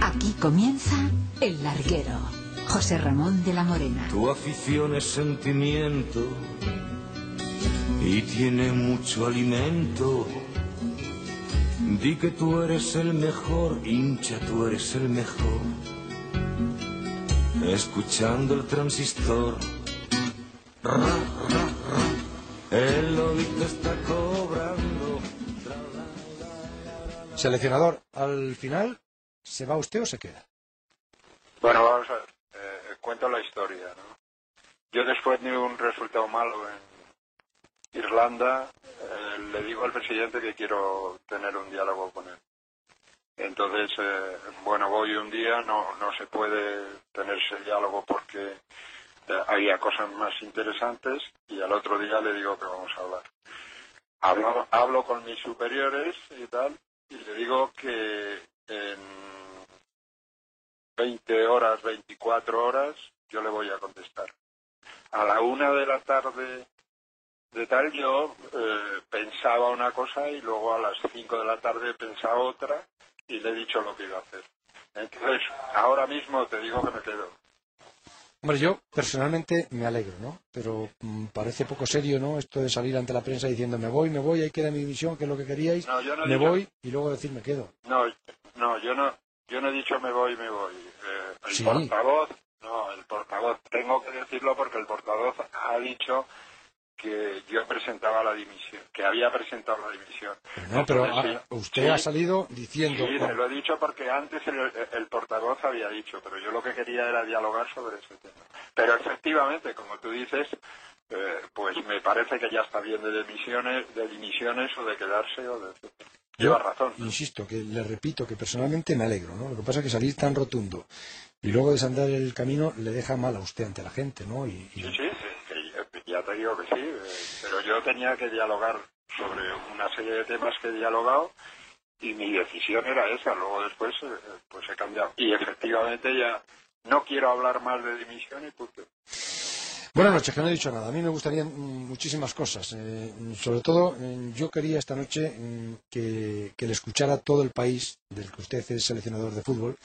Aquí comienza El Larguero. José Ramón de la Morena. Tu afición es sentimiento y tiene mucho alimento. Di que tú eres el mejor, hincha, tú eres el mejor. Escuchando el transistor. Ra, ra, ra. El lobito está cobrando. Seleccionador, al final, ¿se va usted o se queda? Bueno, vamos a ver. Eh, cuento la historia, ¿no? Yo después de un resultado malo en Irlanda, eh, le digo al presidente que quiero tener un diálogo con él. Entonces, eh, bueno, voy un día, no, no se puede tener ese diálogo porque eh, había cosas más interesantes y al otro día le digo que vamos a hablar. Hablo, hablo con mis superiores y tal, y le digo que en 20 horas, 24 horas, yo le voy a contestar. A la una de la tarde de tal yo eh, pensaba una cosa y luego a las 5 de la tarde pensaba otra y le he dicho lo que iba a hacer. Entonces, ahora mismo te digo que me quedo. Hombre, yo personalmente me alegro, ¿no? Pero mm, parece poco serio, ¿no? Esto de salir ante la prensa diciendo me voy, me voy, ahí queda mi división, que es lo que queríais, No, yo no me voy y luego decir me quedo. No, no, yo no, yo no he dicho me voy, me voy. Eh, el Sí. portavoz, no, el portavoz, tengo que decirlo porque el portavoz ha dicho que yo presentaba la dimisión, que había presentado la dimisión. Pero no, pero Entonces, usted Sí. ha salido diciendo... Sí, te lo he dicho porque antes el, el portavoz había dicho, pero yo lo que quería era dialogar sobre ese tema. Pero efectivamente, como tú dices, eh, pues me parece que ya está bien de dimisiones, de dimisiones o de quedarse o de... Lleva razón. Insisto, que le repito que personalmente me alegro, ¿no? Lo que pasa es que salir tan rotundo y luego desandar el camino le deja mal a usted ante la gente, ¿no? Y, y- Sí, sí, ya- te digo que sí, eh, pero yo tenía que dialogar sobre una serie de temas que he dialogado y mi decisión era esa, luego después eh, pues he cambiado. Y efectivamente ya no quiero hablar más de dimisión y punto. Buenas noches, que no he dicho nada. A mí me gustarían mm, muchísimas cosas. eh, sobre todo, eh, yo quería esta noche mm, que le escuchara todo el país del que usted es seleccionador de fútbol,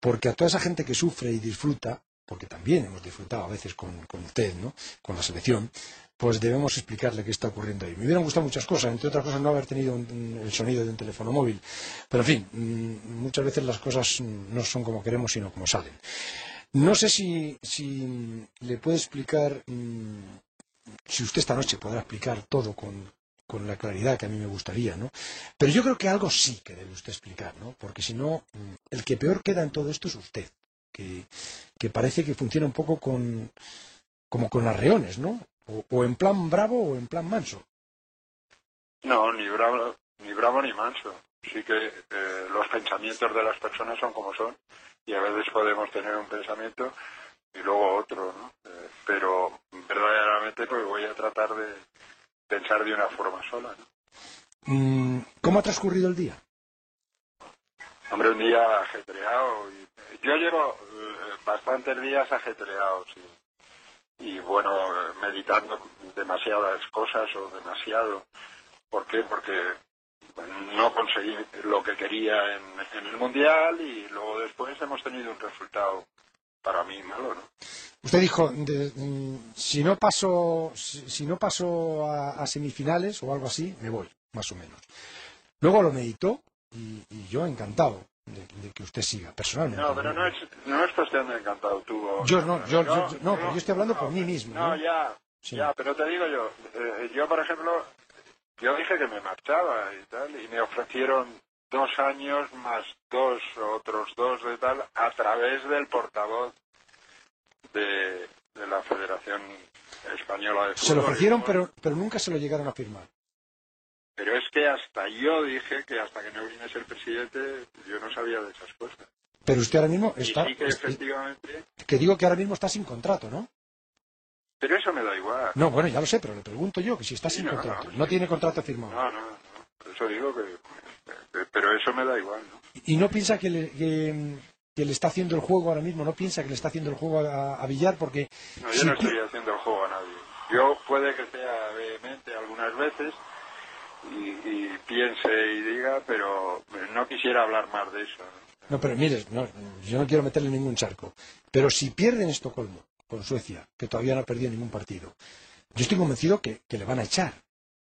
porque a toda esa gente que sufre y disfruta, porque también hemos disfrutado a veces con, con usted, ¿no? con la selección, pues debemos explicarle qué está ocurriendo ahí. Me hubieran gustado muchas cosas, entre otras cosas no haber tenido el sonido de un teléfono móvil. Pero en fin, mm, muchas veces las cosas no son como queremos, sino como salen. No sé si, si le puede explicar, mm, si usted esta noche podrá explicar todo con, con la claridad que a mí me gustaría, ¿no? Pero yo creo que algo sí que debe usted explicar, ¿no? Porque si no, mm, el que peor queda en todo esto es usted, que, que parece que funciona un poco con, como con arreones, ¿no? O, o en plan bravo o en plan manso. No, ni bravo, ni bravo ni manso. Sí que eh, los pensamientos de las personas son como son y a veces podemos tener un pensamiento y luego otro, ¿no? Eh, pero verdaderamente pues voy a tratar de pensar de una forma sola, ¿no? Mm, ¿Cómo ha transcurrido el día? Hombre, un día ajetreado. Y, yo llevo eh, bastantes días ajetreados y, bueno, meditando demasiadas cosas o demasiado. ¿Por qué? Porque no conseguí lo que quería en, el Mundial y luego después hemos tenido un resultado para mí malo, ¿no? Usted dijo, de- mm, si no paso, si, no paso a, semifinales o algo así, me voy, más o menos. Luego lo meditó y yo encantado de, de que usted siga, personalmente. No, pero no es, no es cuestión de encantado tú. o- Yo no, yo- yo- yo- no, pero yo estoy hablando por mí mismo, No, ¿no? ya, Sí. ya, pero te digo yo, eh, yo por ejemplo, yo dije que me marchaba y tal, y me ofrecieron dos años más dos, otros dos de tal, a través del portavoz de, de la Federación Española de Fútbol. Se lo ofrecieron, pero, pero nunca se lo llegaron a firmar. Pero es que hasta yo dije que hasta que no viniese el presidente, yo no sabía de esas cosas. Pero usted ahora mismo Y está, sí que es- efectivamente, que digo que ahora mismo está sin contrato, ¿no? pero eso me da igual. No, bueno, ya lo sé, pero le pregunto yo que si está Sí, sin no, contrato, no, tiene contrato firmado. No, no, no. Por eso digo que, Pero eso me da igual, ¿no? ¿Y no piensa que le, que, que le está haciendo el juego ahora mismo? ¿No piensa que le está haciendo el juego a, a Villar? Porque No, yo si no pi- estoy haciendo el juego a nadie. Yo puede que sea vehemente algunas veces y, y piense y diga, pero no quisiera hablar más de eso. ¿no? Pero mire, no, yo no quiero meterle ningún charco. Pero si pierden Estocolmo con Suecia, que todavía no ha perdido ningún partido, yo estoy convencido que, que le van a echar.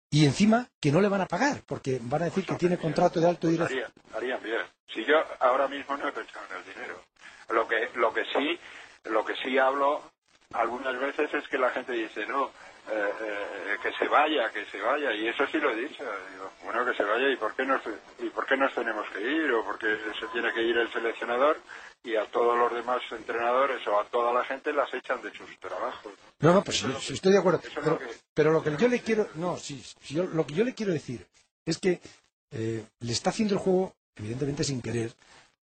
Y encima que no le van a pagar, porque van a decir que tiene contrato de alto directo. Harían, harían bien. Si yo ahora mismo no he pensado en el dinero. Lo que, lo que sí, lo que sí hablo algunas veces es que la gente dice, no, eh, eh, que se vaya, que se vaya, y eso sí lo he dicho. Digo, bueno, que se vaya, ¿y por, qué nos, ¿y por qué nos tenemos que ir? ¿O por qué se tiene que ir el seleccionador? Y a todos los demás entrenadores o a toda la gente las echan de sus trabajos. No, no, pues que- estoy de acuerdo. Pero, lo que- pero lo que yo le quiero, no, sí, sí, yo- lo que yo le quiero decir es que eh, le está haciendo el juego, evidentemente sin querer,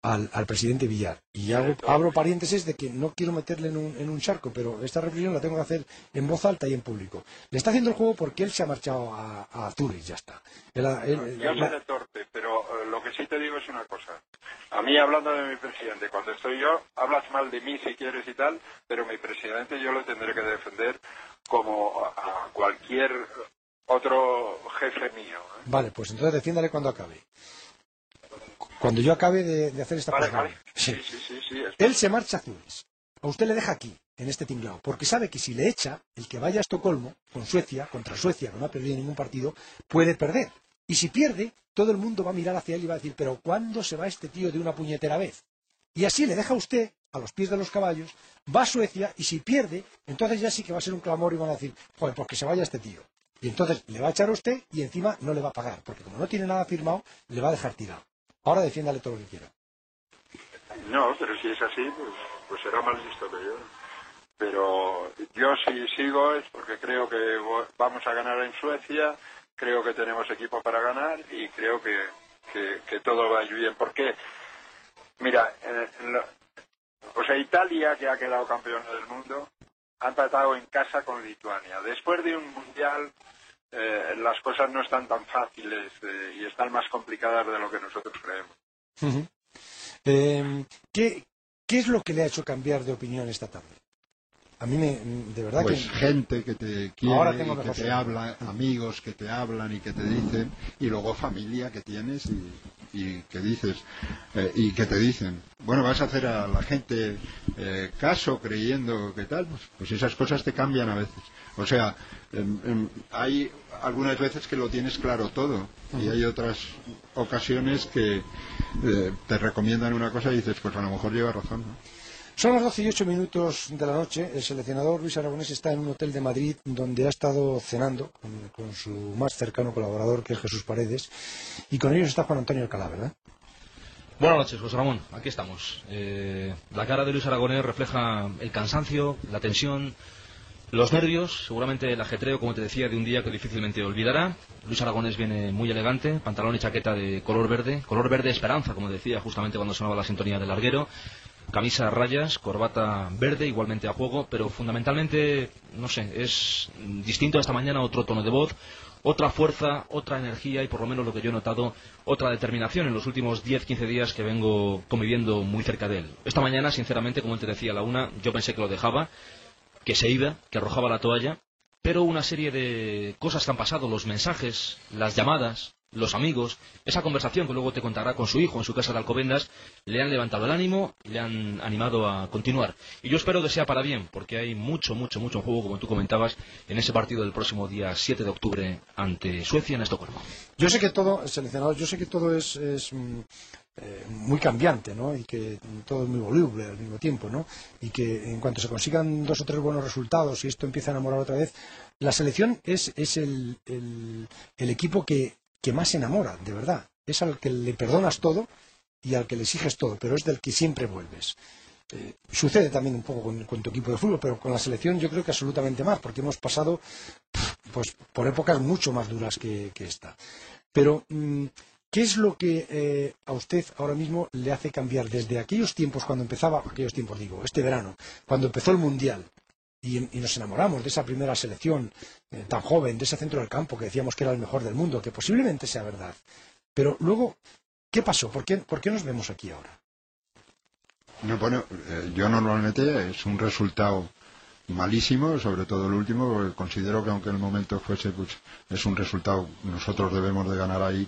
al, al presidente Villar. Y hago, abro paréntesis de que no quiero meterle en un, en un charco, pero esta reflexión la tengo que hacer en voz alta y en público. Le está haciendo el juego porque él se ha marchado a, a Zurich, ya está. Él ha- él- Yo soy de torpe, pero eh, lo que sí te digo es una cosa. A mí, hablando de mi presidente, cuando estoy yo, hablas mal de mí si quieres y tal, pero mi presidente yo lo tendré que defender como a, a cualquier otro jefe mío. ¿eh? Vale, pues entonces defiéndale cuando acabe. Cuando yo acabe de, de hacer esta Vale. Sí. Sí, sí, Él se marcha a Zurich. A usted le deja aquí, en este tinglao, porque sabe que si le echa, el que vaya a Estocolmo, con Suecia, contra Suecia, que no ha perdido ningún partido, puede perder. Y si pierde, todo el mundo va a mirar hacia él y va a decir, pero ¿cuándo se va este tío de una puñetera vez? Y así le deja a usted, a los pies de los caballos, va a Suecia y si pierde, entonces ya sí que va a ser un clamor y van a decir, joder, pues que se vaya este tío. Y entonces le va a echar a usted y encima no le va a pagar, porque como no tiene nada firmado, le va a dejar tirado. Ahora defiéndale todo lo que quiera. No, pero si es así, pues, pues será más listo que yo. Pero yo si sigo es porque creo que vamos a ganar en Suecia, creo que tenemos equipo para ganar y creo que, que, todo va a ir bien. Porque, mira, en- en o sea, Italia, que ha quedado campeona del mundo, ha empatado en casa con Lituania. Después de un mundial, eh, las cosas no están tan fáciles eh, y están más complicadas de lo que nosotros creemos. Eh, ¿qué, ¿Qué es lo que le ha hecho cambiar de opinión esta tarde? A mí me, de verdad Pues que... gente que te quiere, Ahora tengo y que te habla, amigos que te hablan y que te dicen, y luego familia que tienes y, y que dices, eh, y que te dicen, bueno, vas a hacer a la gente eh, caso creyendo que tal, pues, pues esas cosas te cambian a veces. O sea, em, em, hay algunas veces que lo tienes claro todo y hay otras ocasiones que eh, te recomiendan una cosa y dices, pues a lo mejor lleva razón. ¿no? Son las 12 y 8 minutos de la noche. El seleccionador Luis Aragonés está en un hotel de Madrid donde ha estado cenando con, con su más cercano colaborador, que es Jesús Paredes. Y con ellos está Juan Antonio Alcalá, ¿verdad? Buenas noches, José Ramón. Aquí estamos. Eh, la cara de Luis Aragonés refleja el cansancio, la tensión, los nervios, seguramente el ajetreo, como te decía, de un día que difícilmente olvidará. Luis Aragonés viene muy elegante, pantalón y chaqueta de color verde, color verde esperanza, como decía justamente cuando sonaba la sintonía del larguero. Camisa a rayas, corbata verde, igualmente a juego, pero fundamentalmente, no sé, es distinto a esta mañana, otro tono de voz, otra fuerza, otra energía y por lo menos lo que yo he notado, otra determinación en los últimos 10-15 días que vengo conviviendo muy cerca de él. Esta mañana, sinceramente, como te decía a la una, yo pensé que lo dejaba, que se iba, que arrojaba la toalla, pero una serie de cosas que han pasado, los mensajes, las llamadas, los amigos, esa conversación que luego te contará con su hijo en su casa de Alcobendas, le han levantado el ánimo, le han animado a continuar. Y yo espero que sea para bien, porque hay mucho, mucho, mucho en juego, como tú comentabas, en ese partido del próximo día 7 de octubre ante Suecia en Estocolmo. Yo sé que todo, seleccionador, yo sé que todo es, es, mm, eh, muy cambiante, ¿no? Y que todo es muy voluble al mismo tiempo, ¿no? Y que en cuanto se consigan dos o tres buenos resultados y esto empieza a enamorar otra vez, la selección es, es el, el- equipo que, que más enamora, de verdad. Es al que le perdonas todo y al que le exiges todo, pero es del que siempre vuelves. Eh, sucede también un poco con, con tu equipo de fútbol, pero con la selección yo creo que absolutamente más, porque hemos pasado pues por épocas mucho más duras que, que esta. Pero, mm, ¿qué es lo que eh, a usted ahora mismo le hace cambiar desde aquellos tiempos cuando empezaba, aquellos tiempos digo, este verano, cuando empezó el Mundial y, nos enamoramos de esa primera selección eh, tan joven, de ese centro del campo que decíamos que era el mejor del mundo, que posiblemente sea verdad? Pero luego, ¿qué pasó? ¿Por qué, por qué nos vemos aquí ahora? No, bueno, eh, yo normalmente es un resultado malísimo, sobre todo el último, porque considero que aunque el momento fuese, pues es un resultado, nosotros debemos de ganar ahí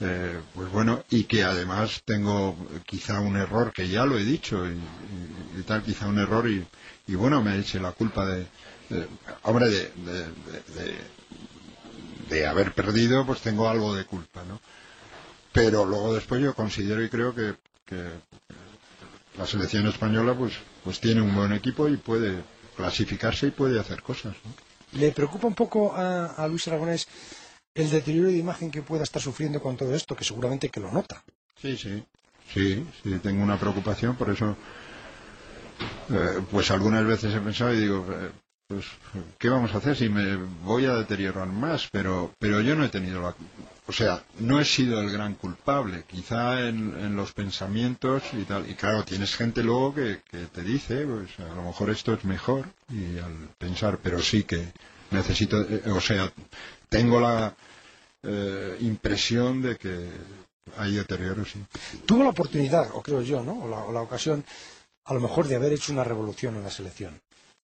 eh, pues bueno, y que además tengo quizá un error, que ya lo he dicho, y, tal, quizá un error, y, y bueno, me eche la culpa de, hombre, de, de, de- de- de haber perdido, pues tengo algo de culpa, ¿no? Pero luego después yo considero y creo que, que la selección española, pues, pues tiene un buen equipo y puede clasificarse y puede hacer cosas, ¿no? ¿Le preocupa un poco a, a Luis Aragonés el deterioro de imagen que pueda estar sufriendo con todo esto, que seguramente que lo nota? Sí, sí, sí, sí, tengo una preocupación, por eso, eh, pues algunas veces he pensado y digo, eh, pues, ¿qué vamos a hacer si me voy a deteriorar más? Pero, pero yo no he tenido la, o sea, no he sido el gran culpable, quizá en, los pensamientos y tal, y claro, tienes gente luego que, que te dice, pues a lo mejor esto es mejor, y al pensar, pero sí que necesito, eh, o sea, tengo la eh, impresión de que hay deterioro, sí. Tuvo la oportunidad, o creo yo, ¿no? O la, o la ocasión, a lo mejor, de haber hecho una revolución en la selección.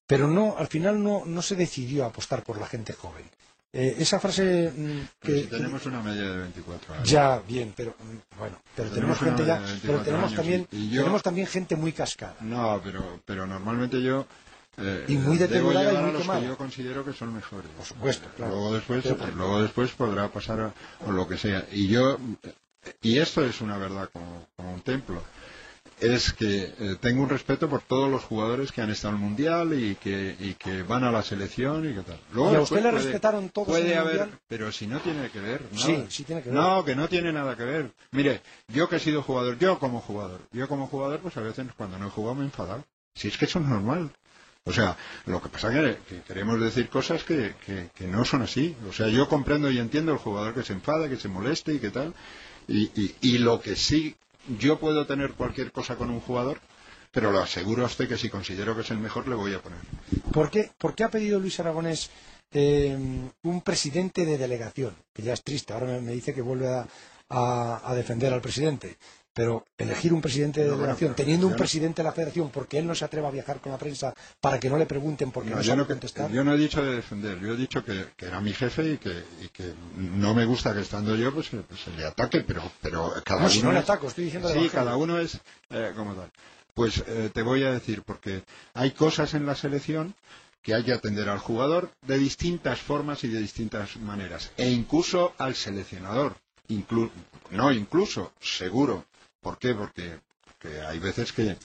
Pero no, al final no, no se decidió a apostar por la gente joven. Eh, esa frase mm, Pero que si tenemos una media de 24 años. ya bien, pero mm, bueno, pero tenemos gente ya, de 24 pero tenemos años también, yo- tenemos también gente muy cascada. No, pero, pero normalmente yo. Eh, Y muy deteriorada y muy los quemada. que yo considero que son mejores. Por supuesto, claro. Luego después, pues luego después podrá pasar a, o lo que sea. Y yo, y esto es una verdad como, como un templo, es que eh, tengo un respeto por todos los jugadores que han estado en el mundial y que, y que van a la selección y que tal. Luego ¿Y a usted le puede- respetaron todos Puede en el haber, Mundial? pero si no tiene que ver. nada. Sí, sí tiene que ver. No, que no tiene nada que ver. Mire, yo que he sido jugador, yo como jugador, yo como jugador, pues a veces cuando no he jugado me he enfadado. Si es que eso es normal. O sea, lo que pasa es que, que queremos decir cosas que, no son así. O sea, yo comprendo y entiendo el jugador que se enfada, que se moleste y que tal. Y, lo que sí, yo puedo tener cualquier cosa con un jugador, pero lo aseguro a usted que si considero que es el mejor, le voy a poner. ¿Por qué, por qué ha pedido Luis Aragonés eh, un presidente de delegación? Que ya es triste, ahora me, dice que vuelve a defender al presidente. Pero elegir un presidente de No, delegación, pero teniendo un yo no- presidente de la federación, porque él no se atreva a viajar con la prensa para que no le pregunten porque no, No, yo, sabe no, contestar. yo no he dicho de defender, yo he dicho que, que era mi jefe y que, y que no me gusta que estando yo pues, pues se le ataque, pero, pero cada No, uno si no le ataco, estoy diciendo Sí, cada uno es eh, como tal. Pues eh, te voy a decir, porque hay cosas en la selección que hay que atender al jugador de distintas formas y de distintas maneras, e incluso al seleccionador. Inclu- no, incluso, seguro. ¿Por qué? Porque, porque hay veces que,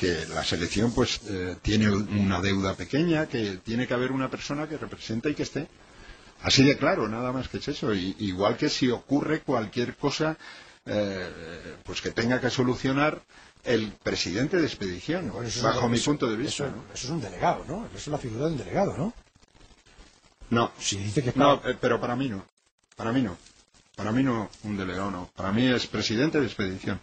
que la selección pues eh, tiene una deuda pequeña, que tiene que haber una persona que represente y que esté. Así de claro, nada más que es eso. Y- igual que si ocurre cualquier cosa eh, pues que tenga que solucionar el presidente de expedición, Bueno, bajo un- mi eso- punto de vista. Eso, ¿no? eso es un delegado, ¿no? Eso es la figura de un delegado, ¿no? No, Si dice que no, eh, pero para mí no. Para mí no. Para mí no, un delegado no. Para mí es presidente de expedición.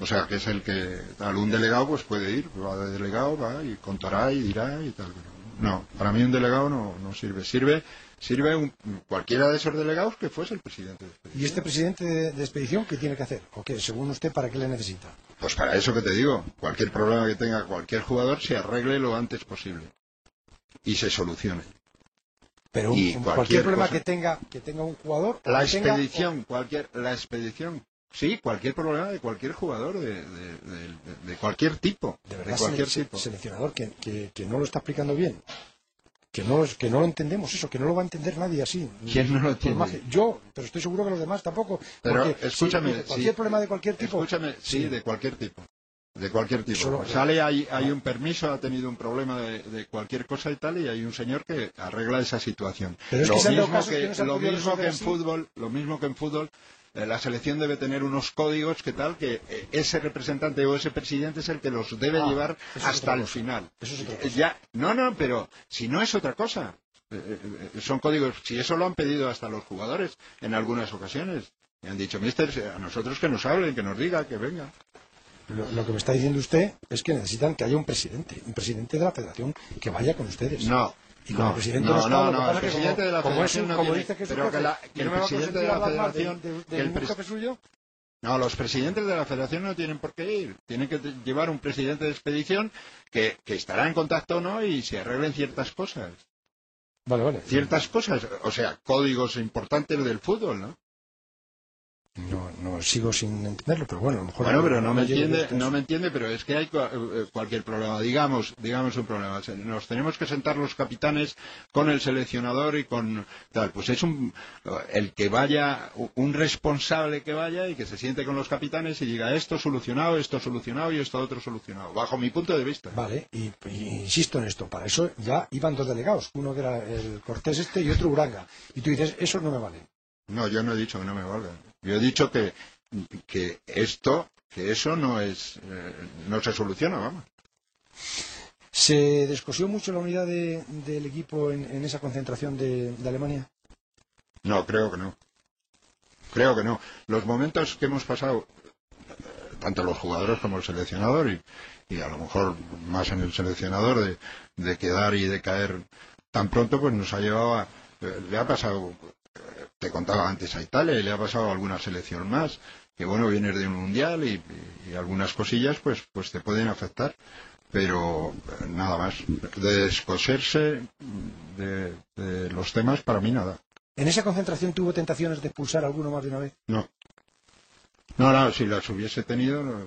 O sea, que es el que tal. Un delegado pues puede ir, va de delegado, va y contará y dirá y tal. No, para mí un delegado no, no sirve. Sirve sirve un- cualquiera de esos delegados que fuese el presidente de expedición. ¿Y este presidente de, de expedición qué tiene que hacer? ¿O qué? Según usted, ¿para qué le necesita? Pues para eso que te digo, cualquier problema que tenga cualquier jugador se arregle lo antes posible y se solucione. Pero un- Y un- cualquier cualquier, problema cosa. que tenga que tenga un jugador La tenga- expedición, cualquier, la expedición, sí, cualquier problema de cualquier jugador, de, de- de- cualquier tipo, de verdad cualquier sele- tipo. seleccionador que, que- que no lo está explicando bien que no que no lo entendemos eso que no lo va a entender nadie así ¿Quién no lo entiende? yo pero estoy seguro que los demás tampoco Pero porque escúchame, cualquier sí, problema de cualquier tipo Escúchame, sí, Sí. de cualquier tipo. De cualquier tipo. Solo- Pues sale, hay, hay un permiso, ha tenido un problema de, de cualquier cosa y tal, y hay un señor que arregla esa situación. Pero es lo que mismo que lo mismo que en así. fútbol, lo mismo que en fútbol, eh, la selección debe tener unos códigos que tal que eh, ese representante o ese presidente es el que los debe Ah, llevar hasta el final. Eso es otra cosa. Ya, no, no, pero si no es otra cosa. Eh, son códigos, si eso lo han pedido hasta los jugadores en algunas ocasiones. Me han dicho, mister, a nosotros que nos hablen, que nos diga, que venga. Lo, lo que me está diciendo usted es que necesitan que haya un presidente un presidente de la federación que vaya con ustedes No. y como no, el presidente no, no, no, el presidente de la federación no dice que pero que jefe, la- que ¿y el no me va a presidente de la hablar mal federación- de, de- de que el ningún pres- jefe suyo No, los presidentes de la federación no tienen por qué ir. Tienen que llevar un presidente de expedición que, que estará en contacto o no y se arreglen ciertas cosas. vale vale Ciertas cosas, o sea, códigos importantes del fútbol, ¿no? No, no sigo sin entenderlo, pero bueno, a lo mejor... Bueno, pero no me entiende, no me entiende, pero es que hay cua- eh, cualquier problema. Digamos, digamos un problema. Nos tenemos que sentar los capitanes con el seleccionador y con tal. Pues es un el que vaya, un responsable que vaya y que se siente con los capitanes y diga esto solucionado, esto solucionado y esto otro solucionado. Bajo mi punto de vista. Vale, y, y insisto en esto, para eso ya iban dos delegados, uno que era el Cortés este y otro Uranga. Y tú dices, eso no me vale. No, yo no he dicho que no me valga. Yo he dicho que, que esto, que eso no es, eh, no se soluciona, vamos. ¿Se descosió mucho la unidad de- del equipo en, en esa concentración de, de Alemania? No, creo que no. Creo que no. Los momentos que hemos pasado, eh, tanto los jugadores como el seleccionador, y, y a lo mejor más en el seleccionador, de, de quedar y de caer tan pronto, pues nos ha llevado a. eh, le ha pasado, te contaba antes a Italia, y le ha pasado a alguna selección más, que bueno, vienes de un mundial y, algunas cosillas, pues, pues te pueden afectar. Pero nada más. De descoserse de- de los temas, para mí nada. ¿En esa concentración tuvo tentaciones de expulsar a alguno más de una vez? No. No, no, si las hubiese tenido, lo,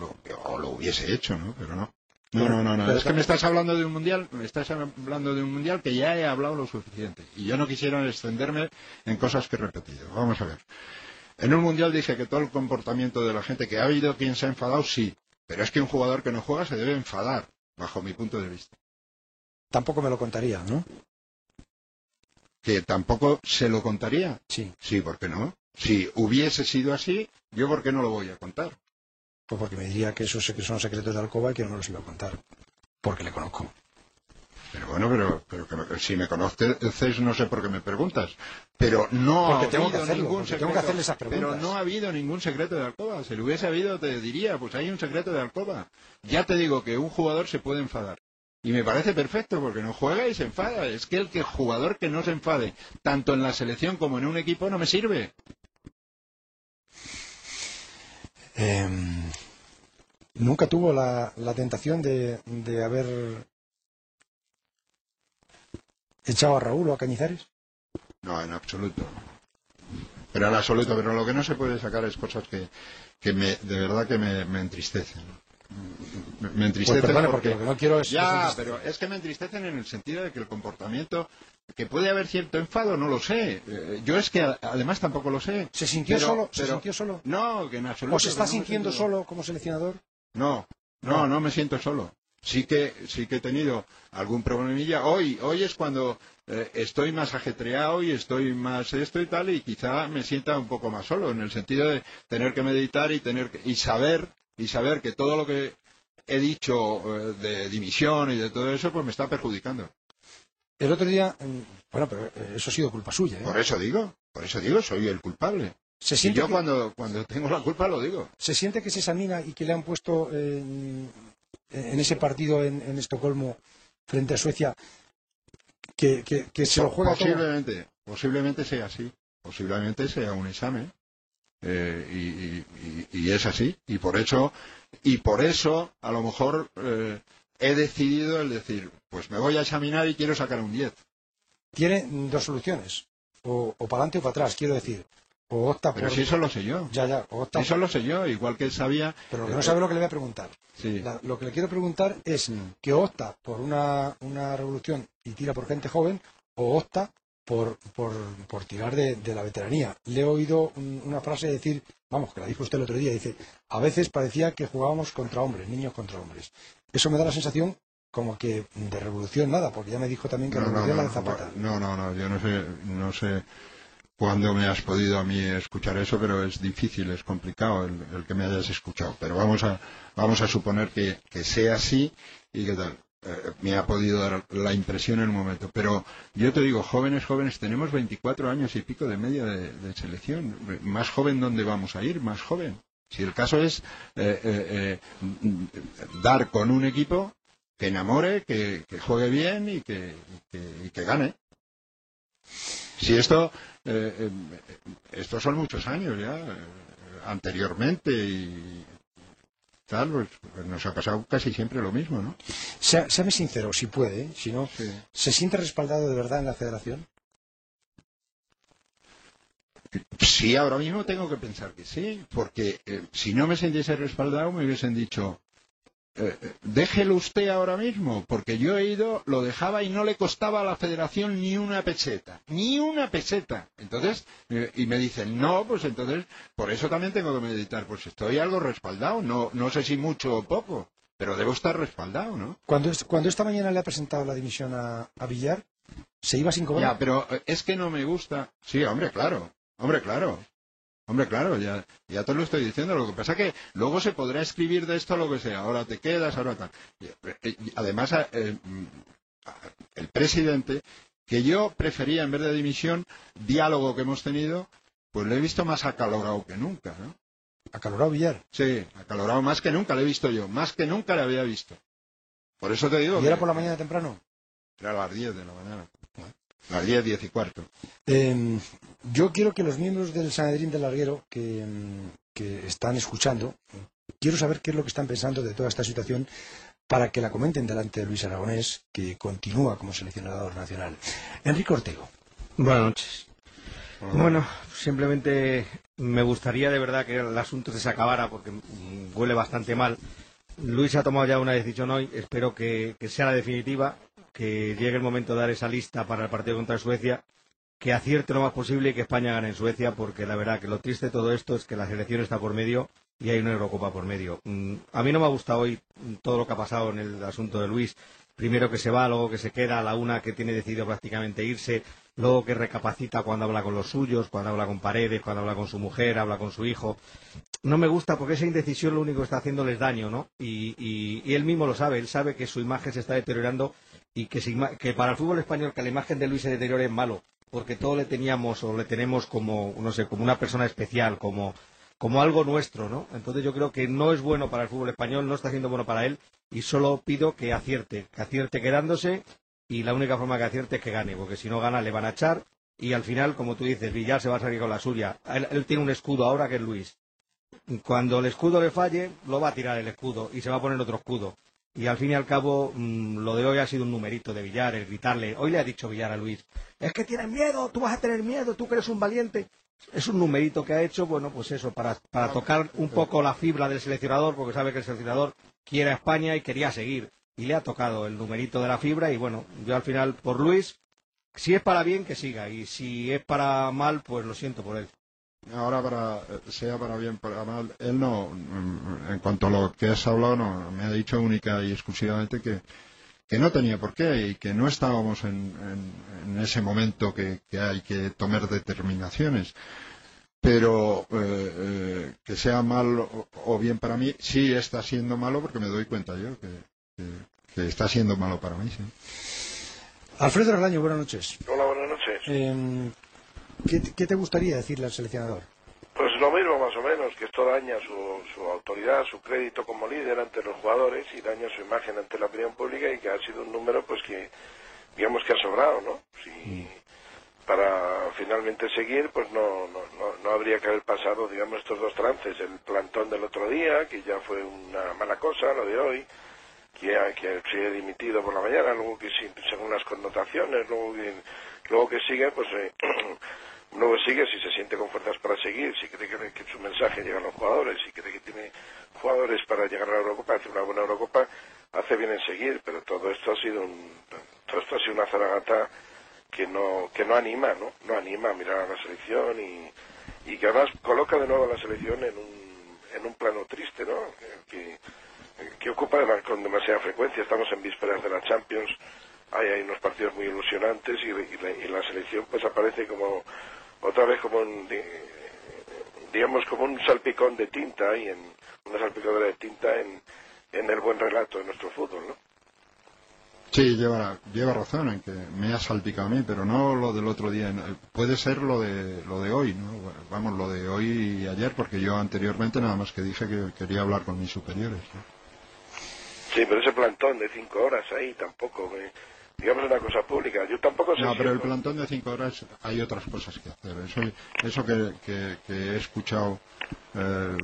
lo- lo hubiese hecho, ¿no? Pero no. No, no, no, no. Pero Es que me estás hablando de un mundial, me estás hablando de un mundial que ya he hablado lo suficiente. Y yo no quisiera extenderme en cosas que he repetido. Vamos a ver. En un mundial dije que todo el comportamiento de la gente, que ha habido quien se ha enfadado, sí. Pero es que un jugador que no juega se debe enfadar, bajo mi punto de vista. Tampoco me lo contaría, ¿no? Que tampoco se lo contaría. Sí, Sí, ¿por qué no? Si hubiese sido así, yo ¿por qué no lo voy a contar? Pues porque me diría que esos son secretos de Alcoba y que no los iba a contar. Porque le conozco. Pero bueno, pero, pero que me- si me conoces no sé por qué me preguntas. Pero no Porque ha tengo que habido hacerlo, ningún secreto. tengo que hacerle esas pero preguntas. no ha habido ningún secreto de Alcoba. Si lo hubiese habido te diría, pues hay un secreto de Alcoba. Ya te digo que un jugador se puede enfadar. Y me parece perfecto porque no juega y se enfada. Es que el que jugador que no se enfade, tanto en la selección como en un equipo, no me sirve. Em, ¿Nunca tuvo la, la tentación de, de haber echado a Raúl o a Cañizares? No, en absoluto. Pero en absoluto, pero lo que no se puede sacar es cosas que, que me, de verdad que me, me entristecen. Me, me Pues entristecen perdone, porque lo que no quiero es... Ya, es- pero es que me entristecen en el sentido de que el comportamiento, que puede haber cierto enfado, no lo sé. Eh, Yo es que además tampoco lo sé. ¿Se sintió Pero- solo? ¿Se pero- sintió solo? No, que en absoluto. ¿O se está sintiendo solo como seleccionador? No, no, no me siento solo. Sí que, sí que he tenido algún problemilla. Hoy, hoy es cuando eh, estoy más ajetreado y estoy más esto y tal, y quizá me sienta un poco más solo, en el sentido de tener que meditar y tener que- y saber, y saber que todo lo que he dicho eh, de dimisión y de todo eso, pues me está perjudicando. El otro día, mm, bueno, pero eh, eso ha sido culpa suya. ¿eh? Por eso digo, por eso digo, soy el culpable. ¿Se Y siente, yo que, cuando, cuando tengo la culpa lo digo. ¿Se siente que se examina y que le han puesto en, en ese partido en, en Estocolmo frente a Suecia que, que- que se lo juega todo? posiblemente, posiblemente sea así, posiblemente sea un examen eh, y, y- es así y por eso y por eso a lo mejor eh, he decidido el decir pues me voy a examinar y quiero sacar un 10 Tiene dos soluciones, o, o para adelante o para atrás, quiero decir. O opta pero por... si eso lo sé yo Ya, ya, o opta eso lo sé yo igual que sabía Pero que no sabe lo que le voy a preguntar. sí. La- lo que le quiero preguntar es que opta por una, una revolución y tira por gente joven o opta por, por, por tirar de, de la veteranía. Le he oído un- una frase decir, vamos, que la dijo usted el otro día, dice, a veces parecía que jugábamos contra hombres, niños contra hombres. Eso me da la sensación como que de revolución nada, porque ya me dijo también que no, no, revolución no, la de Zapata. no, no, no, yo no sé, no sé cuándo me has podido a mí escuchar eso, pero es difícil, es complicado el, que me hayas escuchado. Pero vamos a, vamos a suponer que, que sea así y que tal. Eh, me ha podido dar la impresión en un momento. Pero yo te digo, jóvenes, jóvenes, tenemos 24 años y pico de media de, selección. Más joven, ¿dónde vamos a ir? Más joven. Si el caso es eh, eh, dar con un equipo que enamore, que, juegue bien y que, que, y que gane. Si esto, eh, eh, estos son muchos años ya, eh, anteriormente y tal, pues, pues nos ha pasado casi siempre lo mismo, ¿no? Sea- sincero, si puede, ¿eh? si no, Sí. ¿se siente respaldado de verdad en la federación? Sí, ahora mismo tengo que pensar que sí, porque eh, si no me sintiese respaldado me hubiesen dicho, eh, eh, déjelo usted ahora mismo, porque yo he ido, lo dejaba y no le costaba a la federación ni una peseta, ni una peseta. Entonces, eh, y me dicen, no, pues entonces, por eso también tengo que meditar, pues estoy algo respaldado, no, no sé si mucho o poco, pero debo estar respaldado, ¿no? Cuando, es- cuando esta mañana le ha presentado la dimisión a, a Villar, se iba sin cobrar. Ya, pero es que no me gusta. Sí, hombre, claro, hombre, claro. Hombre, claro, ya, ya te lo estoy diciendo. Lo que pasa que luego se podrá escribir de esto lo que sea. Ahora te quedas, ahora tal. Eh, Además, eh, mm, el presidente, que yo prefería en vez de dimisión, diálogo que hemos tenido, pues lo he visto más acalorado que nunca, ¿no? Acalorado Villar. Sí, acalorado más que nunca lo he visto yo, más que nunca lo había visto. Por eso te digo ¿Y era por la mañana temprano? era a las 10 de la mañana. A las 10, 10 y cuarto. Eh, yo quiero que los miembros del Sanedrín del Larguero que, mm, que están escuchando, quiero saber qué es lo que están pensando de toda esta situación para que la comenten delante de Luis Aragonés, que continúa como seleccionador nacional. Enrique Ortego. Buenas noches. Bueno, simplemente me gustaría de verdad que el asunto se acabara porque mm, huele bastante mal. Luis ha tomado ya una decisión hoy, espero que, que sea la definitiva, que llegue el momento de dar esa lista para el partido contra Suecia, que acierte lo más posible y que España gane en Suecia, porque la verdad que lo triste de todo esto es que la selección está por medio y hay una Eurocopa por medio. Mm, A mí no me ha gustado hoy todo lo que ha pasado en el asunto de Luis. Primero que se va, luego que se queda, la una que tiene decidido prácticamente irse, luego que recapacita cuando habla con los suyos, cuando habla con Paredes, cuando habla con su mujer, habla con su hijo. No me gusta porque esa indecisión lo único que está haciéndoles daño, ¿no? Y, él mismo lo sabe, él sabe que su imagen se está deteriorando y que, que para el fútbol español que la imagen de Luis se deteriore es malo, porque todo le teníamos o le tenemos como, no sé, como una persona especial, como, como algo nuestro, ¿no? Entonces yo creo que no es bueno para el fútbol español, no está siendo bueno para él y solo pido que acierte, que acierte quedándose y la única forma que acierte es que gane, porque si no gana le van a echar y al final, como tú dices, Villar se va a salir con la suya. Él, él tiene un escudo ahora que es Luis. Cuando el escudo le falle, lo va a tirar el escudo y se va a poner otro escudo. Y al fin y al cabo, mm, lo de hoy ha sido un numerito de Villar, el gritarle. Hoy le ha dicho Villar a Luis, es que tienes miedo, tú vas a tener miedo, tú que eres un valiente. Es un numerito que ha hecho, bueno, pues eso, para, para tocar un poco la fibra del seleccionador, porque sabe que el seleccionador quiere a España y quería seguir. Y le ha tocado el numerito de la fibra y bueno, yo al final, por Luis, si es para bien, que siga. Y si es para mal, pues lo siento por él. Ahora, para, sea para bien, para mal, él no, mm, en cuanto a lo que has hablado, no, me ha dicho única y exclusivamente que, que no tenía por qué y que no estábamos en, en- en ese momento que, que hay que tomar determinaciones. Pero eh, eh, que sea mal o, o bien para mí, sí está siendo malo porque me doy cuenta yo que, que- que está siendo malo para mí. Sí. Alfredo Relaño, buenas noches. Hola, buenas noches. Eh, ¿qué, qué te gustaría decirle al seleccionador? Pues lo mismo más o menos, que esto daña su, su autoridad, su crédito como líder ante los jugadores y daña su imagen ante la opinión pública y que ha sido un número pues que digamos que ha sobrado, ¿no? Si para finalmente seguir pues no, no, no, no habría que haber pasado digamos estos dos trances, el plantón del otro día, que ya fue una mala cosa, lo de hoy, que, ha- que se ha dimitido por la mañana, luego que según las connotaciones, luego que, luego que sigue, pues eh, luego sigue si se siente con fuerzas para seguir, si cree que, su mensaje llega a los jugadores, si cree que tiene jugadores para llegar a la Eurocopa, hacer una buena Eurocopa, hace bien en seguir, pero todo esto ha sido un, todo esto ha sido una zaragata que no, que no anima, ¿no? No anima a mirar a la selección y, y que además coloca de nuevo a la selección en un, en un plano triste, ¿no? Que, que ocupa con demasiada frecuencia. Estamos en vísperas de la Champions, hay, unos partidos muy ilusionantes y, y la, y la selección pues aparece como otra vez como un, di- digamos como un salpicón de tinta y en una salpicadora de tinta en, en el buen relato de nuestro fútbol, ¿no? Sí, lleva, lleva razón en que me ha salpicado a mí, pero no lo del otro día. Puede ser lo de, lo de hoy, ¿no? Vamos, lo de hoy y ayer, porque yo anteriormente nada más que dije que quería hablar con mis superiores. ¿no? Sí, pero ese plantón de cinco horas ahí tampoco, eh, digamos una cosa pública. Yo tampoco sé No, si pero el plantón de cinco horas hay otras cosas que hacer. Eso, eso que, que- que he escuchado, eh,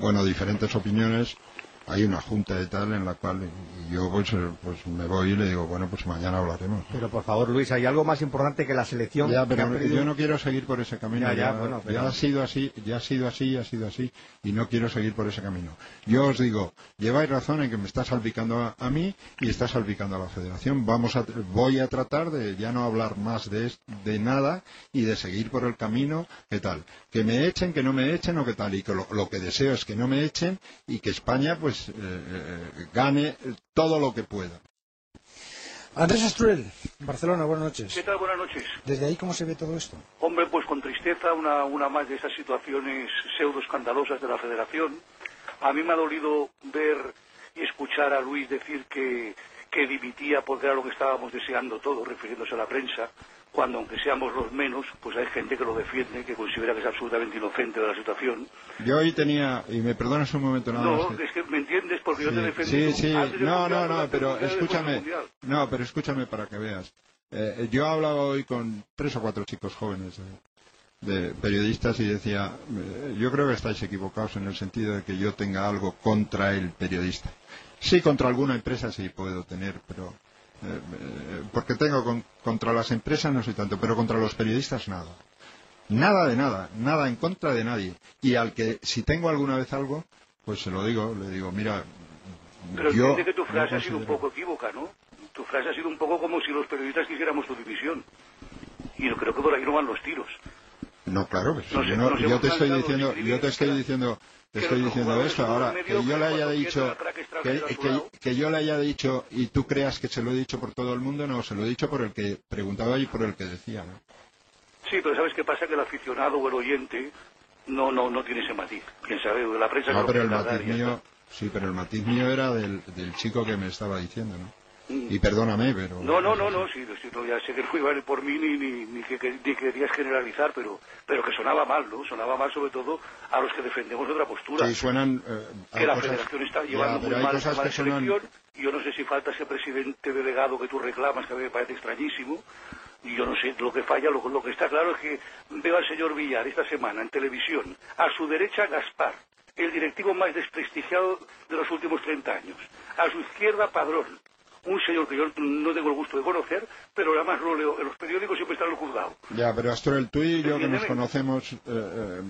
bueno, diferentes opiniones, hay una junta de tal en la cual yo pues, eh, pues me voy y le digo, bueno, pues mañana hablaremos. Pero por favor, Luis, hay algo más importante que la selección. Ya, pero ha perdido- yo no quiero seguir por ese camino. Ya, Ya, ya, bueno, pero- ya ha sido así, ya ha sido así, ha sido así, y no quiero seguir por ese camino. Yo os digo, lleváis razón en que me está salpicando a, a mí y está salpicando a la Federación. Vamos a, voy a tratar de ya no hablar más de, de nada y de seguir por el camino, ¿qué tal? Que me echen, que no me echen o qué tal. Y que lo, lo que deseo es que no me echen y que España pues eh, eh, gane todo lo que pueda. Andrés Astruel, Barcelona, buenas noches. ¿Qué tal? Buenas noches. Desde ahí, ¿cómo se ve todo esto? Hombre, pues con tristeza, una, una más de esas situaciones pseudo escandalosas de la Federación. A mí me ha dolido ver y escuchar a Luis decir que, que dimitía porque era lo que estábamos deseando todos, refiriéndose a la prensa, cuando aunque seamos los menos, pues hay gente que lo defiende, que considera que es absolutamente inocente de la situación. Yo hoy tenía, y me perdonas un momento nada No, más. que- es que me entiendes porque yo te defendí. Sí, sí, antes no, Mundial, no, no, pero escúchame, no, pero escúchame para que veas. Eh, yo hablaba hoy con tres o cuatro chicos jóvenes de, de periodistas y decía, eh, yo creo que estáis equivocados en el sentido de que yo tenga algo contra el periodista. Sí, contra alguna empresa sí puedo tener, pero eh, eh, porque tengo con- contra las empresas no soy tanto, pero contra los periodistas nada. Nada de nada, nada en contra de nadie. Y al que si tengo alguna vez algo, pues se lo digo, le digo, mira, Pero yo que tu no frase ha sido un poco equívoca, ¿no? Tu frase ha sido un poco como si los periodistas quisiéramos tu división. Y yo creo que por ahí no van los tiros. No, claro, pues No yo, no- te estoy diciendo, yo te estoy diciendo, te estoy diciendo esto ahora, que yo le haya dicho, que, yo le haya dicho y tú creas que se lo he dicho por todo el mundo, no, se lo he dicho por el que preguntaba y por el que decía, ¿no? Sí, pero ¿sabes qué pasa? Que el aficionado o el oyente no no no tiene ese matiz. Quién sabe, la prensa No, pero el matiz mío, sí, pero el matiz mío era del, del chico que me estaba diciendo, ¿no? Mm. Y perdóname, pero... No, no, no, no, sí, sí, no, ya sé que no iba a ir por mí ni, ni, ni que, ni querías generalizar, pero, pero que sonaba mal, ¿no? Sonaba mal sobre todo a los que defendemos otra postura. Sí, suenan... eh, que la cosas- federación está Ya, llevando pero muy hay mal cosas que suenan... yo no sé si falta ese presidente delegado que tú reclamas, que a mí me parece extrañísimo. Y yo no sé lo que falla. Lo, lo que está claro es que veo al señor Villar esta semana en televisión. A su derecha, Gaspar, el directivo más desprestigiado de los últimos 30 años. A su izquierda, Padrón, un señor que yo no tengo el gusto de conocer, pero además lo leo en los periódicos siempre está en el juzgado. Ya, pero Astrel, tú y yo que nos conocemos, eh, eh,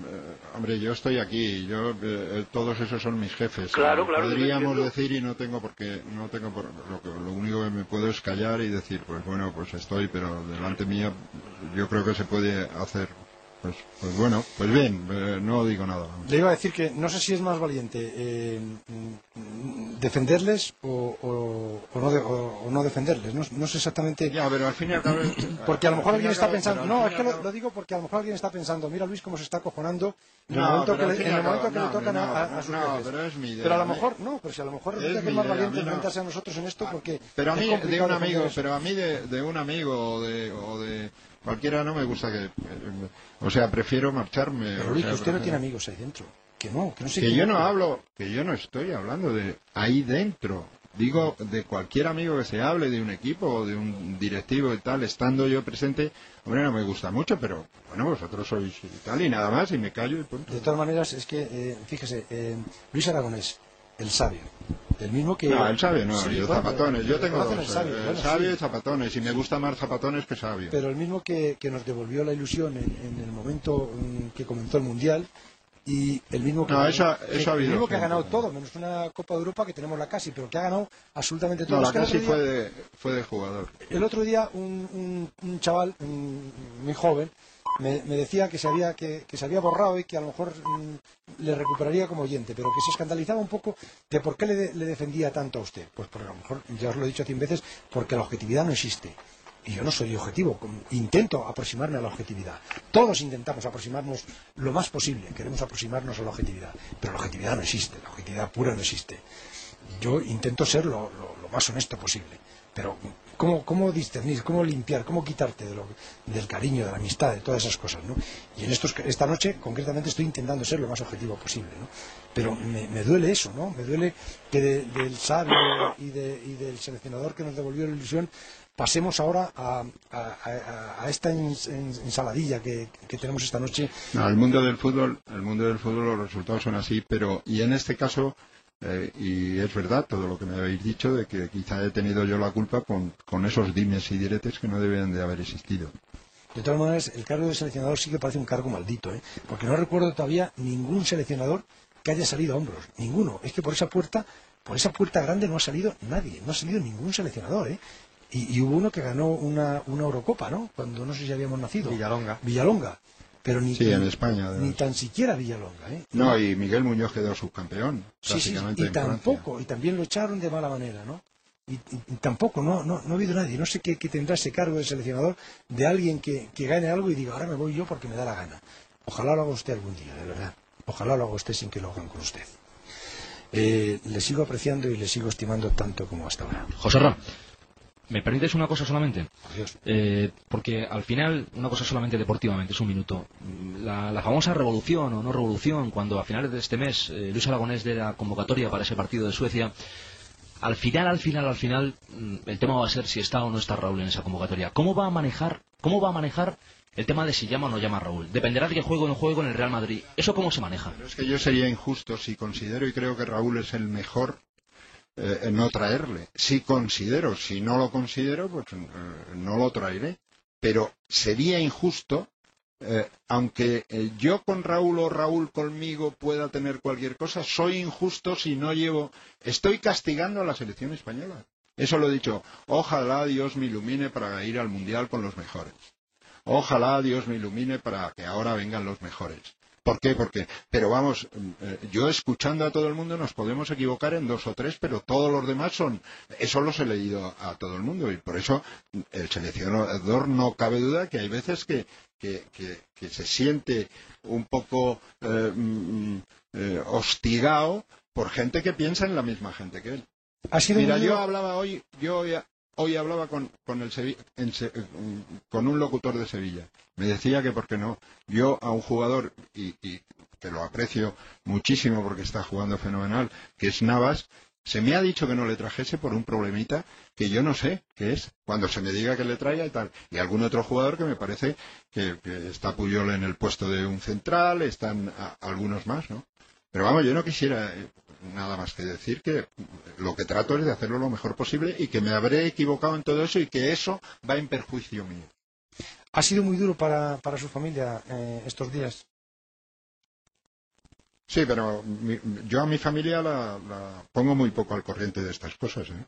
hombre, yo estoy aquí, yo eh, eh, todos esos son mis jefes. Claro, claro, Podríamos decir y no tengo por qué, no tengo por, lo, que- lo único que me puedo es callar y decir, pues bueno, pues estoy, pero delante mía yo creo que se puede hacer, pues, pues bueno, pues bien, eh, no digo nada. Le iba a decir que no sé si es más valiente eh, defenderles o, o- o no de- o- no defenderles. No, no sé exactamente. Ya, pero al fin y al cabo... Porque a lo mejor alguien al está pensando. No, es que lo, digo porque a lo mejor alguien está pensando. Mira Luis cómo se está acojonando en el momento que le, en el momento que tocan a, a- sus pero es mi idea, Pero a lo mejor no, pero si a lo mejor resulta Es que es más idea, valiente enfrentarse a nosotros en esto porque. Pero a mí, de un amigo, pero a mí de, de un amigo o de, o de cualquiera no me gusta que... eh, o sea, prefiero marcharme. Pero o Luis, sea, que usted no tiene amigos ahí dentro. Que no, que no se Que yo no hablo, que yo no estoy hablando de ahí dentro. Digo, de cualquier amigo que se hable de un equipo o de un directivo y tal, estando yo presente, hombre, no me gusta mucho, pero bueno, vosotros sois y tal y nada más y me callo y punto. De todas maneras, es que, eh, fíjese, eh, Luis Aragonés, el sabio, el mismo que... No, el sabio no, Sí, yo bueno, zapatones, yo tengo dos, el sabio, eh, bueno, sabio sí. y zapatones, y me gusta más zapatones que sabio. Pero el mismo que, que nos devolvió la ilusión en, en el momento mm, que comenzó el Mundial y el mismo que, No, eso- eso ha el mismo que ha ganado todo, menos una Copa de Europa que tenemos la casi, pero que ha ganado absolutamente todo. No, la el casi otro fue día- de, fue de jugador. El otro día un, un- un chaval un- muy joven me, me decía que se, había, que, se había borrado y que a lo mejor mm, le recuperaría como oyente, pero que se escandalizaba un poco de por qué le, le defendía tanto a usted. Pues porque a lo mejor, ya os lo he dicho cien veces, porque la objetividad no existe. Y yo no soy objetivo, intento aproximarme a la objetividad. Todos intentamos aproximarnos lo más posible, queremos aproximarnos a la objetividad, pero la objetividad no existe, la objetividad pura no existe. Yo intento ser lo- lo más honesto posible, pero ¿cómo, cómo discernir, cómo limpiar, cómo quitarte de lo- del cariño, de la amistad, de todas esas cosas? ¿no? Y en estos, esta noche, concretamente, estoy intentando ser lo más objetivo posible. ¿no? Pero me, me duele eso, ¿no? Me duele que de- del sabio y, de- y del seleccionador que nos devolvió la ilusión pasemos ahora a, esta ens- ens- ensaladilla que, que tenemos esta noche. No, el mundo del fútbol, el mundo del fútbol los resultados son así, pero y en este caso Eh, y es verdad todo lo que me habéis dicho de que quizá he tenido yo la culpa con, con esos dimes y diretes que no deben de haber existido. De todas maneras, el cargo de seleccionador sí que parece un cargo maldito, ¿eh? porque no recuerdo todavía ningún seleccionador que haya salido a hombros. Ninguno. Es que por esa puerta, por esa puerta grande no ha salido nadie, no ha salido ningún seleccionador, ¿eh? Y, y hubo uno que ganó una, una Eurocopa, ¿no? Cuando no sé si habíamos nacido. Villalonga. Villalonga. Pero ni, Sí, ni- en España. además. ni tan siquiera Villalonga, ¿eh? No, y Miguel Muñoz quedó subcampeón, Sí, y tampoco, y también lo echaron de mala manera, ¿no? Y, y- y tampoco, no, no, no ha habido nadie. No sé qué, qué tendrá ese cargo de seleccionador de alguien que, que gane algo y diga, ahora me voy yo porque me da la gana. Ojalá lo haga usted algún día, de verdad. Ojalá lo haga usted sin que lo hagan con usted. Eh, le sigo apreciando y le sigo estimando tanto como hasta ahora. José Ram, ¿me permites una cosa solamente? Eh, porque al final, una cosa solamente deportivamente, es un minuto. La, la famosa revolución o no revolución, cuando a finales de este mes eh, Luis Aragonés de la convocatoria para ese partido de Suecia, al final, al final, al final, mm, el tema va a ser si está o no está Raúl en esa convocatoria. ¿Cómo va a manejar, cómo va a manejar el tema de si llama o no llama a Raúl? Dependerá de que juegue o no juegue en el Real Madrid. ¿Eso cómo se maneja? Pero es que yo sería injusto si considero y creo que Raúl es el mejor eh, no traerle. Si considero, si no lo considero, pues eh, no lo traeré. Pero sería injusto, eh, aunque yo con Raúl o Raúl conmigo pueda tener cualquier cosa, soy injusto si no llevo. Estoy castigando a la selección española. Eso lo he dicho. Ojalá Dios me ilumine para ir al mundial con los mejores. Ojalá Dios me ilumine para que ahora vengan los mejores. ¿Por qué? Porque, pero vamos, eh, yo escuchando a todo el mundo nos podemos equivocar en dos o tres, pero todos los demás son, eso los he leído a todo el mundo y por eso el seleccionador no cabe duda que hay veces que, que, que- que se siente un poco eh, mm, eh, hostigado por gente que piensa en la misma gente que él. Mira, yo hablaba hoy, yo hoy, hoy hablaba con, con, el en Se- con un locutor de Sevilla. Me decía que, ¿por qué no? Yo a un jugador, y, que lo aprecio muchísimo porque está jugando fenomenal, que es Navas, se me ha dicho que no le trajese por un problemita que yo no sé qué es. Cuando se me diga que le traiga y tal. Y algún otro jugador que me parece que, que está Puyol en el puesto de un central, están algunos más, ¿no? Pero vamos, yo no quisiera eh, nada más que decir que lo que trato es de hacerlo lo mejor posible y que me habré equivocado en todo eso y que eso va en perjuicio mío. Ha sido muy duro para, para su familia eh, estos días. Sí, pero mi- yo a mi familia la, la pongo muy poco al corriente de estas cosas. ¿eh?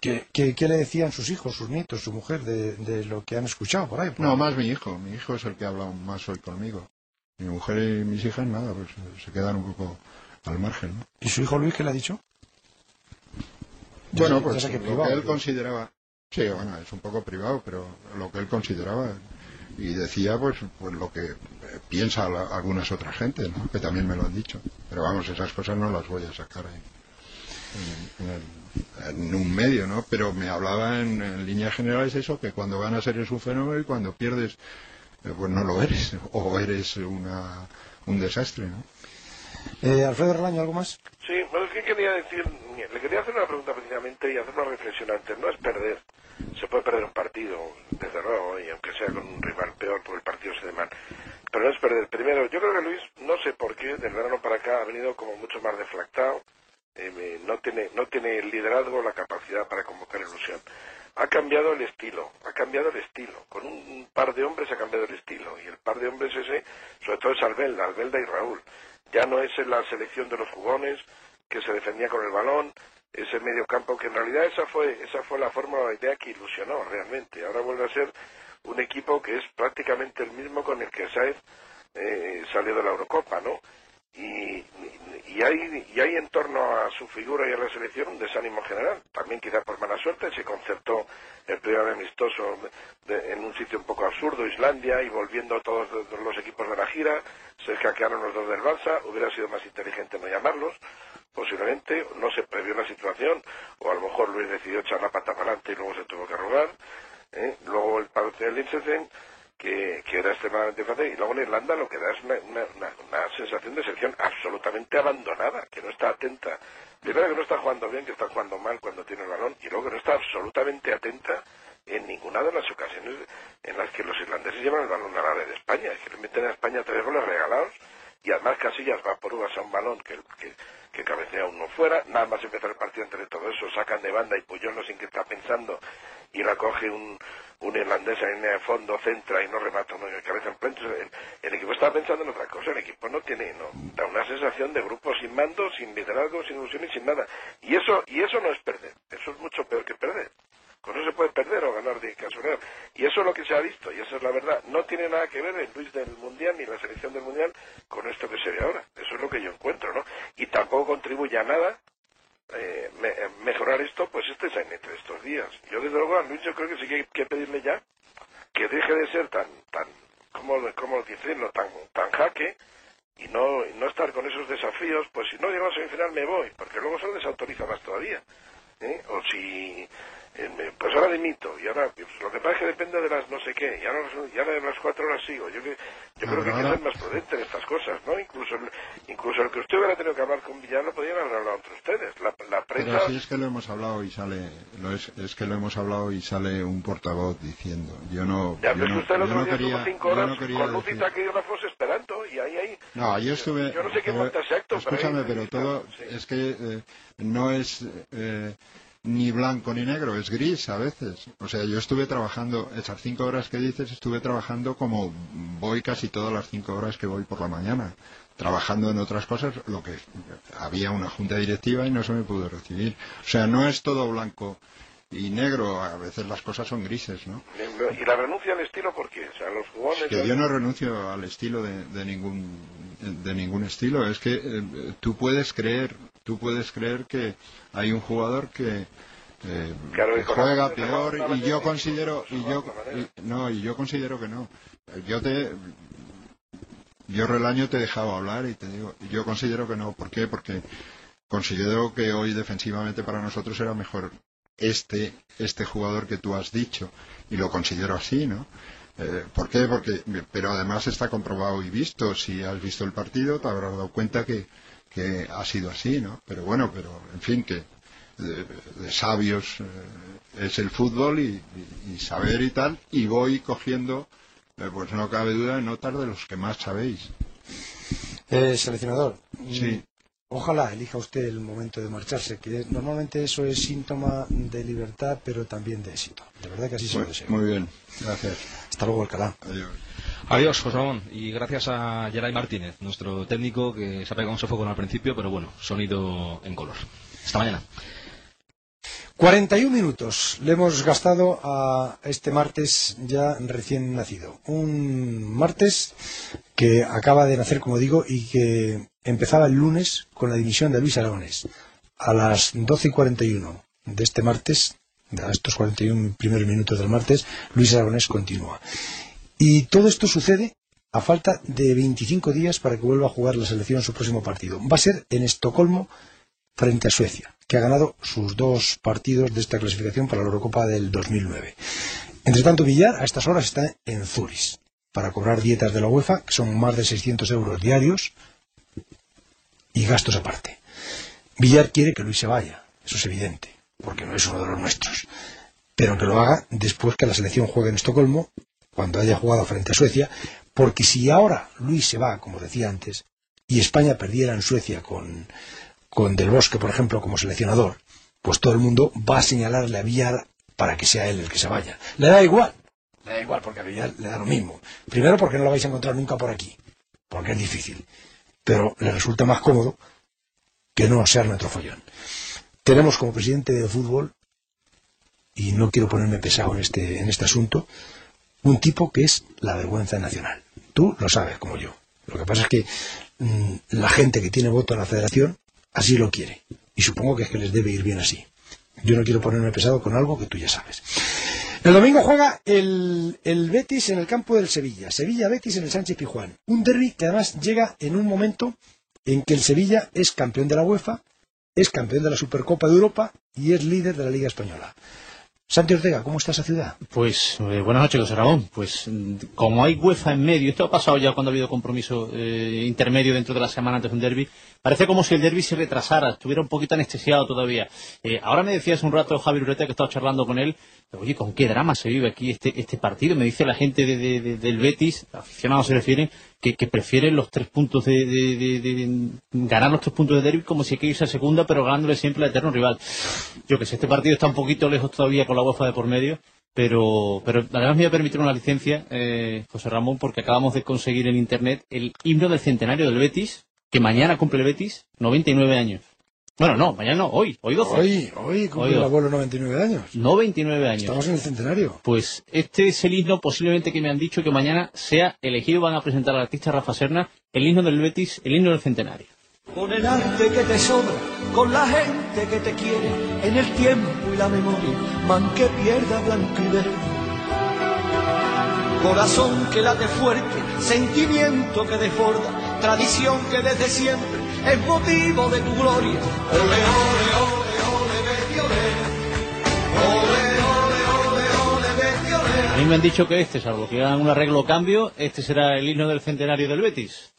¿Qué, qué- qué le decían sus hijos, sus nietos, su mujer de, de lo que han escuchado por ahí? Por No, ahí? más mi hijo. Mi hijo es el que habla más hoy conmigo. Mi mujer y mis hijas, nada, pues se quedan un poco al margen. ¿no? ¿Y su hijo Luis qué le ha dicho? Bueno, pues lo que él consideraba, sí, bueno, es un poco privado, pero lo que él consideraba y decía, pues, pues lo que piensa la- algunas otras gentes, ¿no? que también me lo han dicho. Pero vamos, esas cosas no las voy a sacar en, en- el- en un medio, ¿no? Pero me hablaba en, en líneas generales eso, que cuando ganas eres un fenómeno y cuando pierdes, pues no lo eres, o eres una, un desastre, ¿no? Eh, Alfredo Relaño, ¿algo más? Sí, bueno, es que quería decir, le quería hacer una pregunta precisamente y hacer una reflexión antes. No es perder, se puede perder un partido, desde luego, y aunque sea con un rival peor, porque el partido se dé mal. Pero no es perder. Primero, yo creo que Luis, no sé por qué, del verano para acá ha venido como mucho más deflactado. eh, no tiene no tiene el liderazgo, la capacidad para convocar ilusión. Ha cambiado el estilo, ha cambiado el estilo. Con un, par de hombres ha cambiado el estilo. Y el par de hombres ese, sobre todo es Albelda, Albelda y Raúl. Ya no es en la selección de los jugones que se defendía con el balón, ese medio campo que en realidad esa fue esa fue la forma la idea que ilusionó realmente. Ahora vuelve a ser un equipo que es prácticamente el mismo con el que Saez eh, salió de la Eurocopa, ¿no? Y, y, hay, y hay en torno a su figura y a la selección un desánimo general. También quizás por mala suerte se concertó el primer amistoso de- en un sitio un poco absurdo, Islandia, y volviendo todos los equipos de la gira, se hackearon los dos del Barça, hubiera sido más inteligente no llamarlos, posiblemente, no se previó la situación, o a lo mejor Luis decidió echar la pata para adelante y luego se tuvo que arrugar. ¿eh? Luego el del Liechtenstein, que, que era extremadamente fácil, y luego en Irlanda lo que da es una, una, sensación de selección absolutamente abandonada, que no está atenta. Primero que no está jugando bien, que está jugando mal cuando tiene el balón, y luego que no está absolutamente atenta en ninguna de las ocasiones en las que los irlandeses llevan el balón a la área de España, es que le meten a España tres goles regalados y además Casillas va por uvas a un balón que, que, que cabecea uno fuera, nada más empezar el partido entre todo eso, sacan de banda y Puyol no sé en qué está pensando y la coge un, un irlandés en el fondo, centra y no remata uno de cabeza en. El, equipo estaba pensando en otra cosa, el equipo no tiene, no, da una sensación de grupo sin mando, sin liderazgo, sin ilusión y sin nada. Y eso, y eso no es perder, eso es mucho peor que perder. Con eso se puede perder o ganar de casualidad. Y eso es lo que se ha visto, y esa es la verdad. No tiene nada que ver el Luis del Mundial ni la selección del Mundial con esto que se ve ahora. Eso es lo que yo encuentro, ¿no? Y tampoco contribuye a nada eh, me, mejorar esto, pues este es entre estos días. Yo desde luego a Luis yo creo que sí que hay que pedirle ya que deje de ser tan, tan, como, como decirlo, tan, tan jaque y no, y no estar con esos desafíos, pues si no llego a semifinal me voy, porque luego se lo desautoriza más todavía. ¿eh? O si eh, pues ahora dimito y ahora pues, lo que pasa es que depende de las no sé qué y ahora, y ahora de las cuatro horas sigo yo, yo creo que hay que ser más prudente en estas cosas no incluso incluso el que usted hubiera tenido que hablar con Villar lo podrían haber hablado entre ustedes la, la prensa pero así es que lo hemos hablado y sale lo es, es que lo hemos hablado y sale un portavoz diciendo yo no ya, yo no, usted el otro yo no día quería, cinco horas yo con decir- taquígrafos esperando y ahí ahí No, yo estuve. yo no sé qué ese acto pero Escúchame, ahí- pero todo sí. es que eh, no es eh, ni blanco ni negro, es gris a veces. O sea, yo estuve trabajando, esas cinco horas que dices, estuve trabajando como voy casi todas las cinco horas que voy por la mañana. Trabajando en otras cosas, lo que había una junta directiva y no se me pudo recibir. O sea, no es todo blanco y negro, a veces las cosas son grises, ¿no? y la renuncia al estilo ¿por qué? o sea los jugones que yo no renuncio al estilo de, de ningún de ningún estilo es que eh, tú puedes creer tú puedes creer que hay un jugador que, eh, Claro, juega peor y yo considero y yo y- no y yo considero que no yo te yo relaño te he dejado hablar y te digo yo considero que no ¿por qué? porque considero que hoy defensivamente para nosotros era mejor este este jugador que tú has dicho y lo considero así ¿no? Eh, ¿Por qué? Porque, pero además está comprobado y visto. Si has visto el partido, te habrás dado cuenta que, que ha sido así, ¿no? Pero bueno, pero en fin, que de, de sabios eh, es el fútbol y, y- y saber y tal. Y voy cogiendo, eh, pues no cabe duda, notas de los que más sabéis. Eh, seleccionador, Sí. mm, ojalá elija usted el momento de marcharse, que normalmente eso es síntoma de libertad, pero también de éxito. De verdad que así se lo deseo. muy bien, gracias. Hasta luego, Alcalá. Adiós. Adiós, José Ramón. Y gracias a Geray Martínez, nuestro técnico que se ha pegado un sofocón al principio, pero bueno, sonido en color. Hasta mañana. 41 minutos le hemos gastado a este martes ya recién nacido. Un martes que acaba de nacer, como digo, y que empezaba el lunes con la dimisión de Luis Aragonés. A las 12 y 41 de este martes, a estos 41 primeros minutos del martes, Luis Aragonés continúa. Y todo esto sucede a falta de 25 días para que vuelva a jugar la selección su próximo partido. Va a ser en Estocolmo frente a Suecia, que ha ganado sus dos partidos de esta clasificación para la Eurocopa del 2009. Entre tanto, Villar a estas horas está en Zurich para cobrar dietas de la UEFA, que son más de 600 euros diarios y gastos aparte. Villar quiere que Luis se vaya, eso es evidente, porque no es uno de los nuestros, pero que lo haga después que la selección juegue en Estocolmo, cuando haya jugado frente a Suecia, porque si ahora Luis se va, como decía antes, y España perdiera en Suecia con, con Del Bosque, por ejemplo, como seleccionador, pues todo el mundo va a señalarle a Villar para que sea él el que se vaya. Le da igual, le da igual porque a Villar le da lo mismo. Primero porque no lo vais a encontrar nunca por aquí, porque es difícil, pero le resulta más cómodo que no ser nuestro follón. Tenemos como presidente de fútbol, y no quiero ponerme pesado en este, en este asunto, un tipo que es la vergüenza nacional. Tú lo sabes como yo. Lo que pasa es que mm, la gente que tiene voto en la federación así lo quiere. Y supongo que es que les debe ir bien así. Yo no quiero ponerme pesado con algo que tú ya sabes. El domingo juega el, el Betis en el campo del Sevilla. Sevilla-Betis en el Sánchez Pijuán. Un derby que además llega en un momento en que el Sevilla es campeón de la UEFA, es campeón de la Supercopa de Europa y es líder de la Liga Española. Santi Ortega, ¿cómo está esa ciudad? Pues eh, buenas noches, José Ramón. Pues como hay UEFA en medio, esto ha pasado ya cuando ha habido compromiso eh, intermedio dentro de la semana antes de un derby, parece como si el derby se retrasara, estuviera un poquito anestesiado todavía. Eh, ahora me decía hace un rato Javier Ureta que estaba charlando con él, oye, ¿con qué drama se vive aquí este, este partido? Me dice la gente de- de- de- del Betis, aficionados se refieren, que, que prefieren los tres puntos de- ganar los tres puntos de derby como si hay que irse a segunda, pero ganándole siempre al eterno rival. Yo que sé, este partido está un poquito lejos todavía con la UEFA de por medio, pero, pero además me voy a permitir una licencia, eh, José Ramón, porque acabamos de conseguir en internet el himno del centenario del Betis, que mañana cumple el Betis 99 años. Bueno, no, mañana no, hoy, hoy 12. Hoy, hoy cumple Hoy, el abuelo 99 años. 99 años. Estamos en el centenario. Pues este es el himno posiblemente que me han dicho que mañana sea elegido, van a presentar al artista Rafa Serna, el himno del Betis, el himno del centenario. Con el arte que te sobra, con la gente que te quiere, en el tiempo y la memoria, man que pierda blanco y verde. Corazón que late fuerte, sentimiento que desborda, tradición que desde siempre es motivo de tu gloria. Ole, ole, ole, ole, Betty, ole. Ole, ole, ole, ole, Betty, ole. A mí me han dicho que este, salvo que hagan un arreglo o cambio, este será el himno del centenario del Betis.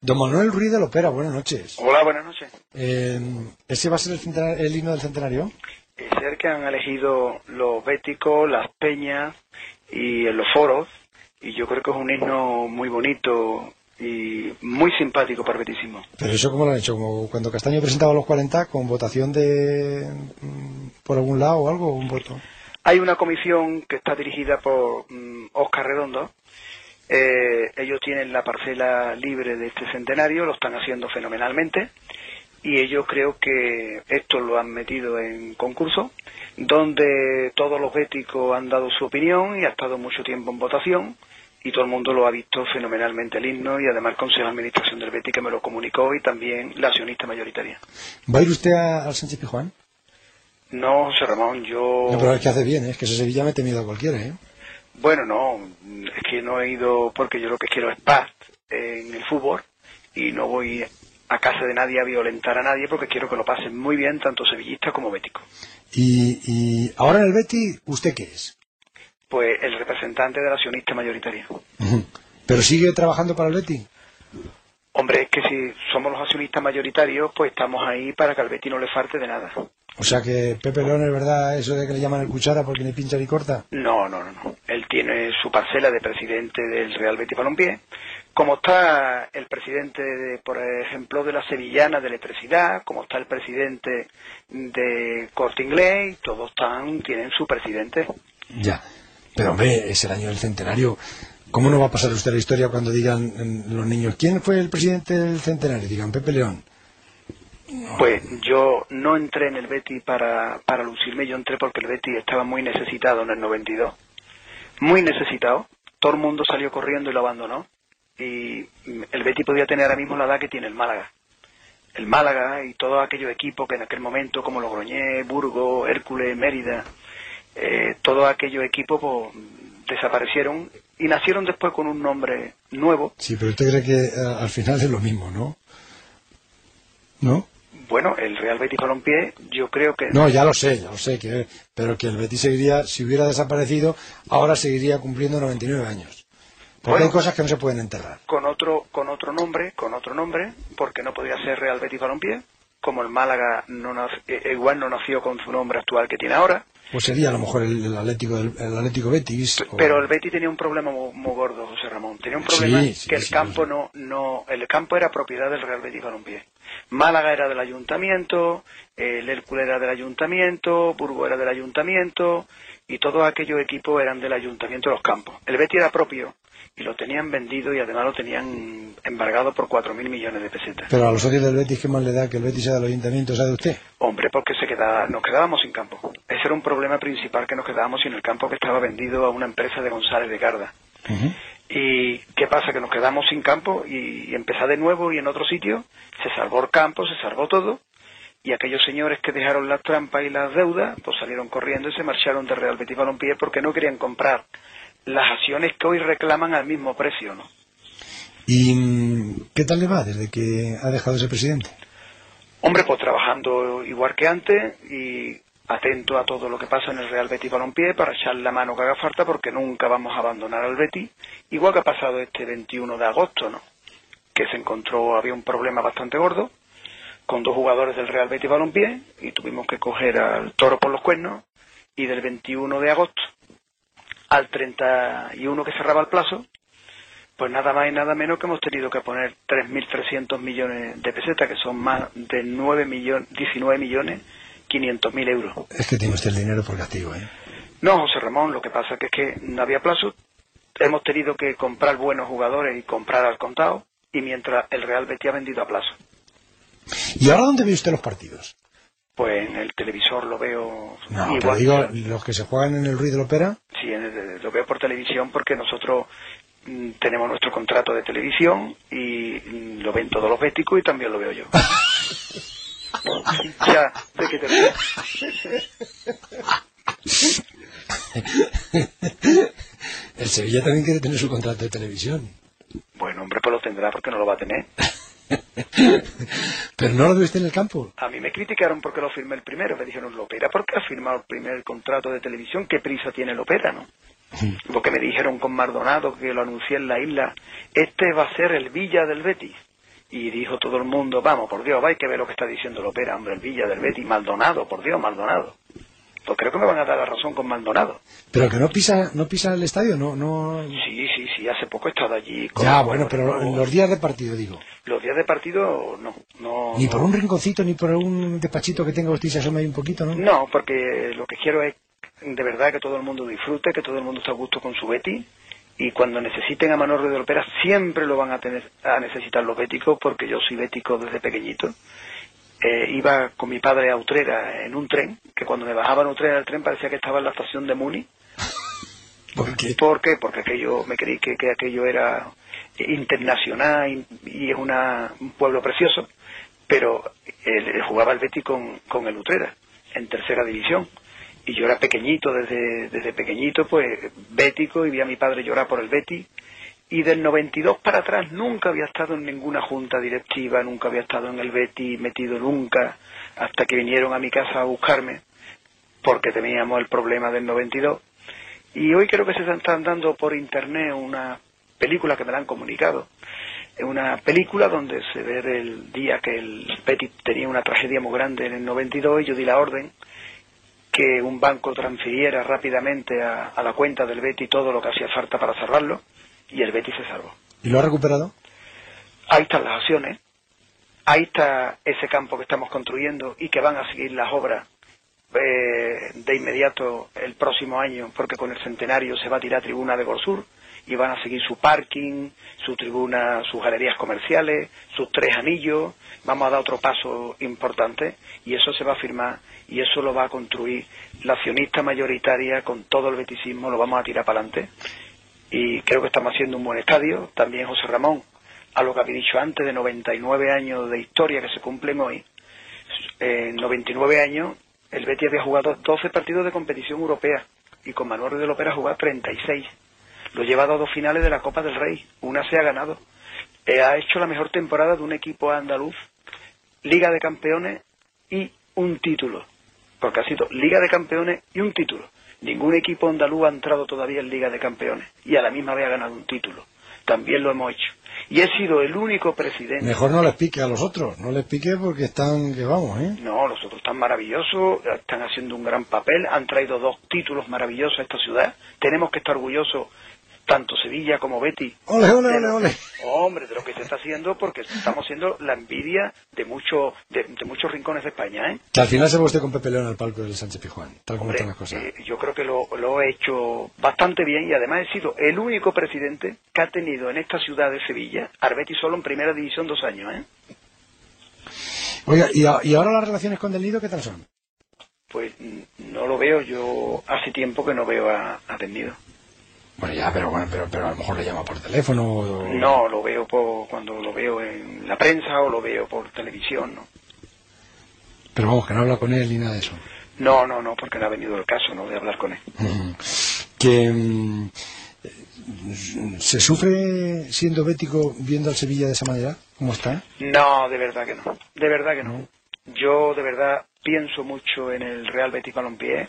Don Manuel Ruiz de Lopera, buenas noches. Hola, buenas noches. Eh, ¿Ese va a ser el, el himno del centenario? Es el que han elegido los béticos, las peñas y en los foros, y yo creo que es un himno muy bonito y muy simpático betisismo. Pero eso cómo lo han hecho, como cuando Castaño presentaba los 40 con votación de mm, por algún lado o algo, un voto. Hay una comisión que está dirigida por Oscar Redondo. Eh, ellos tienen la parcela libre de este centenario, lo están haciendo fenomenalmente y ellos creo que esto lo han metido en concurso, donde todos los béticos han dado su opinión y ha estado mucho tiempo en votación y todo el mundo lo ha visto fenomenalmente el himno y además el Consejo de Administración del Betis que me lo comunicó y también la accionista mayoritaria. ¿Va a ir usted al Sánchez Pijuán? No, José Ramón, yo... No, pero es que hace bien, ¿eh? es que ese Sevilla mete miedo a cualquiera, ¿eh? Bueno, no, es que no he ido porque yo lo que quiero es paz en el fútbol y no voy a casa de nadie a violentar a nadie porque quiero que lo pasen muy bien tanto sevillistas como béticos. Y, y ahora en el Betty, ¿usted qué es? Pues el representante de la accionista mayoritaria. ¿Pero sigue trabajando para el Betty? Hombre, es que si somos los accionistas mayoritarios, pues estamos ahí para que al Betis no le falte de nada. O sea que Pepe León es verdad eso de que le llaman el cuchara porque ni pincha ni corta. No, no, no, no. Él tiene su parcela de presidente del Real Betis Balompié. Como está el presidente, de, por ejemplo, de la Sevillana de Electricidad, como está el presidente de Corte Inglés, todos están, tienen su presidente. Ya. Pero hombre, es el año del centenario. ¿Cómo no va a pasar usted la historia cuando digan los niños quién fue el presidente del centenario? Digan Pepe León. Pues yo no entré en el Betis para, para lucirme, yo entré porque el Betis estaba muy necesitado en el 92. Muy necesitado. Todo el mundo salió corriendo y lo abandonó. Y el Betis podía tener ahora mismo la edad que tiene el Málaga. El Málaga y todos aquellos equipos que en aquel momento, como Logroñés, Burgos, Hércules, Mérida, eh, todos aquellos equipos pues, desaparecieron y nacieron después con un nombre nuevo. Sí, pero usted cree que eh, al final es lo mismo, ¿no? ¿No? Bueno, el Real Betis Balompié, yo creo que No, ya lo sé, ya lo sé, que, pero que el Betis seguiría, si hubiera desaparecido, ahora seguiría cumpliendo 99 años. Porque Bueno. hay cosas que no se pueden enterrar. con otro con otro nombre, con otro nombre, porque no podía ser Real Betis Balompié, como el Málaga no eh, igual no nació con su nombre actual que tiene ahora, Pues sería a lo mejor el, el Atlético del, el Atlético Betis. o- pero el Betis tenía un problema muy, muy gordo, José Ramón. Tenía un problema sí, que el sí, campo no no el campo era propiedad del Real Betis Balompié. Málaga era del ayuntamiento, el Hércules era del ayuntamiento, Burgos era del ayuntamiento y todos aquellos equipos eran del ayuntamiento de los campos. El Betis era propio y lo tenían vendido y además lo tenían embargado por 4.000 millones de pesetas. Pero a los socios del Betis, ¿qué más le da que el Betis sea del ayuntamiento, sea de usted? Hombre, porque se quedaba, nos quedábamos sin campo. Ese era un problema principal que nos quedábamos sin el campo que estaba vendido a una empresa de González de Garda. ¿Y qué pasa? Que nos quedamos sin campo y, y empezar de nuevo y en otro sitio. Se salvó el campo, se salvó todo. Y aquellos señores que dejaron las trampas y las deudas, pues salieron corriendo y se marcharon de Real Betis Balompié porque no querían comprar las acciones que hoy reclaman al mismo precio, ¿no? ¿Y mm, qué tal le va desde que ha dejado ese presidente? Hombre, pues trabajando igual que antes y atento a todo lo que pasa en el Real Betis Balompié para echar la mano que haga falta porque nunca vamos a abandonar al Betis, igual que ha pasado este 21 de agosto, ¿no? Que se encontró, había un problema bastante gordo con dos jugadores del Real Betis Balompié y tuvimos que coger al toro por los cuernos y del 21 de agosto al 31 que cerraba el plazo, Pues nada más y nada menos que hemos tenido que poner 3.300 millones de pesetas, que son más de 9 millones, 19 millones 500 mil euros. Es que tiene usted el dinero por castigo, ¿eh? No, José Ramón, lo que pasa que es que no había plazo. Hemos tenido que comprar buenos jugadores y comprar al contado, y mientras el Real Betis ha vendido a plazo. ¿Y ahora dónde ve usted los partidos? Pues en el televisor lo veo No, pero igual. digo, los que se juegan en el Ruiz de la Ópera. Sí, el- lo veo por televisión porque nosotros mm, tenemos nuestro contrato de televisión y mm, lo ven todos los béticos y también lo veo yo. ya, sé que te el Sevilla también quiere tener su contrato de televisión. Bueno, hombre, pues lo tendrá porque no lo va a tener. Pero no lo ve usted en el campo. A mí me criticaron porque lo firmé el primero. Me dijeron, Lopera, ¿por qué ha firmado el primer contrato de televisión? ¿Qué prisa tiene Lopera, no? Porque me dijeron con Maldonado, que lo anuncié en la isla, este va a ser el Villa del Betis. Y dijo todo el mundo, vamos, por Dios, hay que ver lo que está diciendo Lopera, hombre, el Villa del Betis, Maldonado, por Dios, Maldonado. Pues creo que me van a dar la razón con Maldonado. Pero que no pisa, no pisa el estadio, no, no. Sí, sí, sí, hace poco he estado allí. con- Ya, bueno, pero en los días de partido, digo. Los días de partido, no. no Ni por un rinconcito, ni por un despachito que tenga usted se asome ahí un poquito, ¿no? No, porque lo que quiero es de verdad que todo el mundo disfrute, que todo el mundo esté a gusto con su Betty y cuando necesiten a Manolo de Opera siempre lo van a tener a necesitar los béticos porque yo soy bético desde pequeñito. Eh, iba con mi padre a Utrera en un tren, que cuando me bajaba en Utrera del tren parecía que estaba en la estación de Muni. ¿Por qué? ¿Por qué? Porque aquello, me creí que, que aquello era internacional y, y es una, un pueblo precioso, pero él, jugaba el Betis con, con el Utrera en tercera división. Y yo era pequeñito, desde, desde pequeñito, pues bético, y vi a mi padre llorar por el Betis. Y del 92 para atrás nunca había estado en ninguna junta directiva, nunca había estado en el Betis metido nunca, hasta que vinieron a mi casa a buscarme, porque teníamos el problema del 92. Y hoy creo que se están dando por internet una película que me la han comunicado. Una película donde se ve el día que el Betis tenía una tragedia muy grande en el 92 y yo di la orden que un banco transfiriera rápidamente a, a la cuenta del Betis todo lo que hacía falta para cerrarlo y el Betis se salvó. ¿Y lo ha recuperado? Ahí están las acciones, ahí está ese campo que estamos construyendo y que van a seguir las obras eh, de inmediato el próximo año, porque con el centenario se va a tirar tribuna de Gorsur y van a seguir su parking, su tribuna, sus galerías comerciales, sus tres anillos. Vamos a dar otro paso importante y eso se va a firmar y eso lo va a construir la accionista mayoritaria con todo el beticismo, lo vamos a tirar para adelante. Y creo que estamos haciendo un buen estadio. También José Ramón, a lo que había dicho antes de 99 años de historia que se cumplen hoy, en 99 años el Betis había jugado 12 partidos de competición europea y con Manuel Ruiz de Lopera ha jugado 36. Lo lleva a dos finales de la Copa del Rey. Una se ha ganado. Eh, ha hecho la mejor temporada de un equipo andaluz, Liga de Campeones y un título. Porque ha sido Liga de Campeones y un título. Ningún equipo andaluz ha entrado todavía en Liga de Campeones y a la misma vez ha ganado un título. También lo hemos hecho. Y he sido el único presidente. Mejor no les pique a los otros, no les pique porque están, que vamos, ¿eh? No, los otros están maravillosos, están haciendo un gran papel, han traído dos títulos maravillosos a esta ciudad. Tenemos que estar orgullosos, tanto Sevilla como Betty. Ole, ole, ole, ole. Hombre, de lo que se está haciendo, porque estamos siendo la envidia de, mucho, de, de muchos rincones de España. ¿eh? Que al final se usted con Pepe León al palco del Sánchez Pijuán, tal como Hombre, están las cosas. eh, yo creo que lo, lo he hecho bastante bien y además he sido el único presidente que ha tenido en esta ciudad de Sevilla, Arbeti solo en primera división dos años. ¿eh? Oiga, ¿y, a- y ahora las relaciones con Del Nido qué tal son? Pues mm, no lo veo, yo hace tiempo que no veo a, a Del Nido. Bueno, ya, pero bueno, pero, pero a lo mejor le llama por teléfono o... No, lo veo por, cuando lo veo en la prensa o lo veo por televisión, ¿no? Pero vamos, que no habla con él ni nada de eso. No, no, no, porque no ha venido el caso, ¿no? De hablar con él. Que mm, eh, se sufre siendo bético viendo al Sevilla de esa manera, ¿cómo está? No, de verdad que no. De verdad que no. Yo de verdad pienso mucho en el Real Betis Balompié,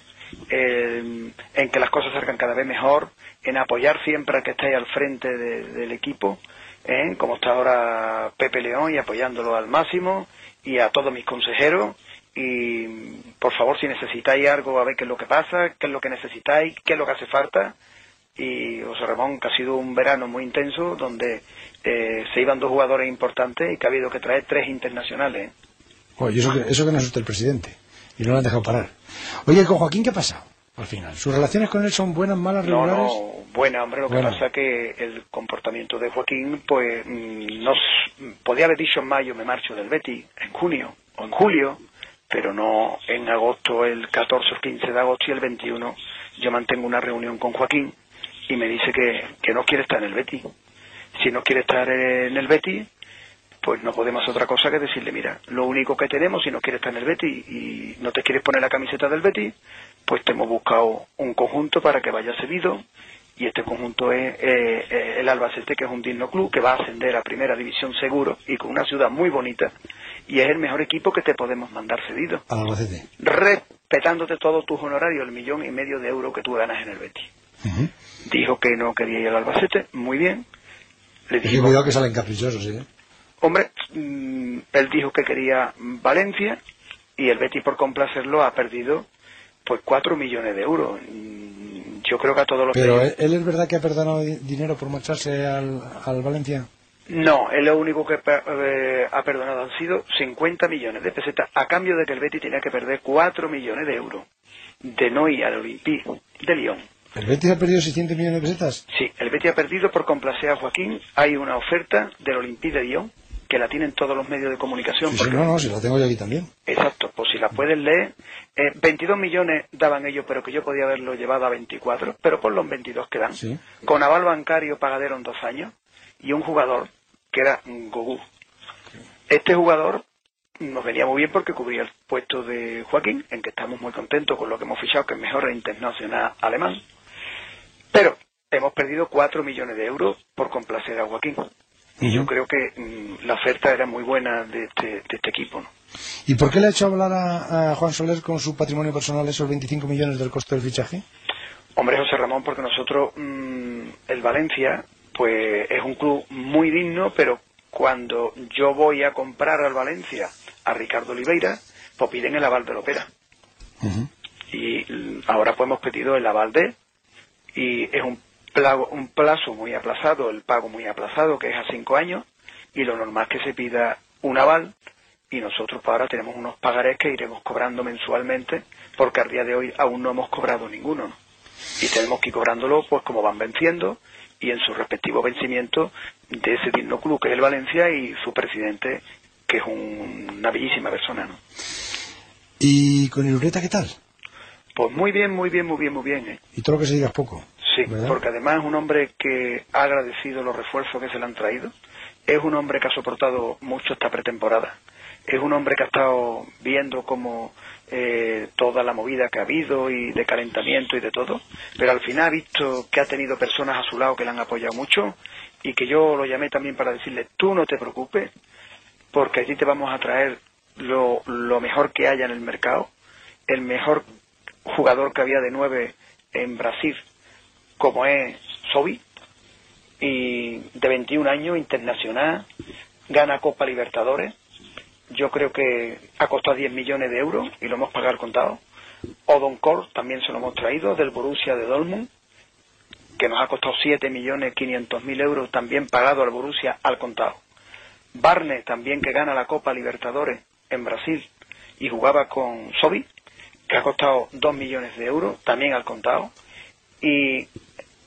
en, en que las cosas salgan cada vez mejor, en apoyar siempre al que está ahí al frente de- del equipo, ¿eh? como está ahora Pepe León y apoyándolo al máximo, y a todos mis consejeros. Y por favor, si necesitáis algo, a ver qué es lo que pasa, qué es lo que necesitáis, qué es lo que hace falta. y José Ramón, que ha sido un verano muy intenso donde eh, se iban dos jugadores importantes y que ha habido que traer tres internacionales. Oye, eso que, eso que no es usted el presidente. Y no lo han dejado parar. Oye, con Joaquín, ¿qué ha pasado al final? ¿Sus relaciones con él son buenas, malas, No, regulares? no, buena, hombre, lo que pasa es que el comportamiento de Joaquín, pues, mm, no s- podía haber dicho en mayo me marcho del Betty, en junio o en julio, pero no en agosto, el 14 o 15 de agosto y el 21, yo mantengo una reunión con Joaquín y me dice que, que no quiere estar en el Betty. Si no quiere estar en el Betty, pues no podemos hacer otra cosa que decirle, mira, lo único que tenemos, si no quieres estar en el Betty y no te quieres poner la camiseta del Betty, pues te hemos buscado un conjunto para que vaya cedido y este conjunto es eh, eh, el Albacete, que es un digno club que va a ascender a primera división seguro y con una ciudad muy bonita y es el mejor equipo que te podemos mandar cedido, Al Albacete. respetándote todos tus honorarios, el millón y medio de euros que tú ganas en el Betty. Dijo que no quería ir al Albacete, muy bien. Le dijimos, cuidado que salen caprichosos, ¿eh? Hombre, mm, él dijo que quería Valencia y el Betis por complacerlo ha perdido pues cuatro millones de euros. Yo creo que a todos los Pero medios- ¿él, él es verdad que ha perdonado di- dinero por marcharse al, al Valencia? No, él lo único que eh, ha perdonado han sido 50 millones de pesetas a cambio de que el Betis tenía que perder 4 millones de euros de no ir al Olympique de Lyon. ¿El Betis ha perdido 600 millones de pesetas? Sí, el Betis ha perdido por complacer a Joaquín. Hay una oferta del Olympique de Lyon que la tienen todos los medios de comunicación. Sí, no, no, si la tengo yo aquí también. Exacto, pues si la puedes leer, eh, 22 millones daban ellos, pero que yo podía haberlo llevado a 24, pero por los 22 que dan. Sí. Con aval bancario pagadero en dos años y un jugador que era Gogú. Este jugador nos venía muy bien porque cubría el puesto de Joaquín, en que estamos muy contentos con lo que hemos fichado, que es mejor internacional alemán. Pero hemos perdido 4 millones de euros por complacer a Joaquín. Y yo creo que mm, la oferta era muy buena de este, de este equipo. ¿no? ¿Y por qué le ha hecho hablar a, a Juan Soler con su patrimonio personal esos 25 millones del costo del fichaje? Hombre, José Ramón, porque nosotros, mm, el Valencia, pues es un club muy digno, pero cuando yo voy a comprar al Valencia a Ricardo Oliveira, pues piden el aval de la ópera. Y mm, ahora pues hemos pedido el aval de él. Y es un, plazo, un plazo muy aplazado, el pago muy aplazado, que es a cinco años, y lo normal es que se pida un aval, y nosotros pues ahora tenemos unos pagarés que iremos cobrando mensualmente, porque al día de hoy aún no hemos cobrado ninguno. ¿no? y tenemos que ir cobrándolo pues como van venciendo y en su respectivo vencimiento de ese digno club que es el Valencia y su presidente que es un- una bellísima persona ¿no? ¿Y con Irureta qué tal? pues muy bien muy bien muy bien muy bien ¿eh? Y todo lo que se diga es poco. sí ¿verdad? porque además es un hombre que ha agradecido los refuerzos que se le han traído es un hombre que ha soportado mucho esta pretemporada es un hombre que ha estado viendo como eh, toda la movida que ha habido y de calentamiento y de todo, pero al final ha visto que ha tenido personas a su lado que le han apoyado mucho y que yo lo llamé también para decirle, tú no te preocupes, porque allí te vamos a traer lo, lo mejor que haya en el mercado, el mejor jugador que había de nueve en Brasil, como es Sobi, y de 21 años, internacional, gana Copa Libertadores, yo creo que ha costado 10 millones de euros y lo hemos pagado al contado. Odon Kor también se lo hemos traído del Borussia de Dortmund, que nos ha costado 7 millones 500 mil euros también pagado al Borussia al contado. Barne también que gana la Copa Libertadores en Brasil y jugaba con Sobi, que ha costado 2 millones de euros también al contado. Y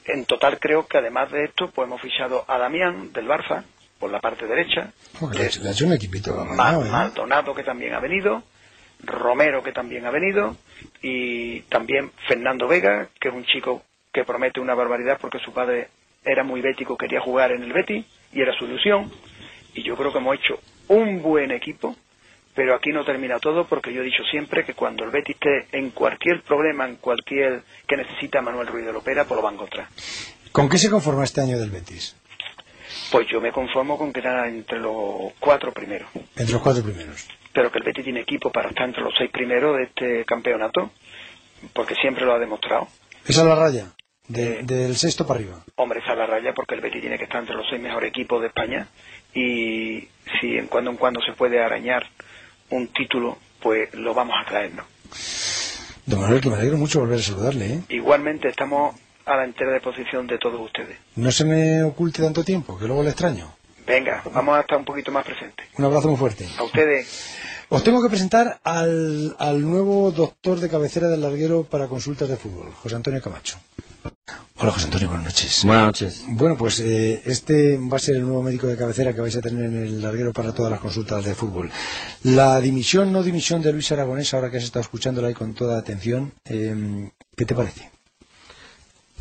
en total creo que además de esto pues hemos fichado a Damián del Barça por la parte derecha, Joder, le, ha hecho, le ha hecho un equipito. ¿eh? Maldonado que también ha venido, Romero que también ha venido y también Fernando Vega, que es un chico que promete una barbaridad porque su padre era muy bético, quería jugar en el Betis y era su ilusión. Y yo creo que hemos hecho un buen equipo, pero aquí no termina todo porque yo he dicho siempre que cuando el Betis esté en cualquier problema, en cualquier que necesita Manuel Ruiz de Lopera, pues lo va a encontrar. ¿Con qué se conforma este año del Betis? Pues yo me conformo con quedar entre los cuatro primeros. Entre los cuatro primeros. pero que el Betis tiene equipo para estar entre los seis primeros de este campeonato, porque siempre lo ha demostrado. Esa es la raya. de- del sexto para arriba. Hombre, esa es la raya porque el Betis tiene que estar entre los seis mejores equipos de España y si en cuando en cuando se puede arañar un título, pues lo vamos a traer, ¿no? Don Manuel, que me alegro mucho volver a saludarle, ¿eh? Igualmente estamos a la entera disposición de todos ustedes. No se me oculte tanto tiempo, que luego le extraño. Venga, vamos a estar un poquito más presentes. Un abrazo muy fuerte. A ustedes. Os tengo que presentar al, al nuevo doctor de cabecera del larguero para consultas de fútbol, José Antonio Camacho. Hola José Antonio, buenas noches. Buenas noches. Bueno, pues eh, este va a ser el nuevo médico de cabecera que vais a tener en el larguero para todas las consultas de fútbol. La dimisión, no dimisión de Luis Aragonés, ahora que has estado escuchándola ahí con toda atención, eh, ¿qué te parece?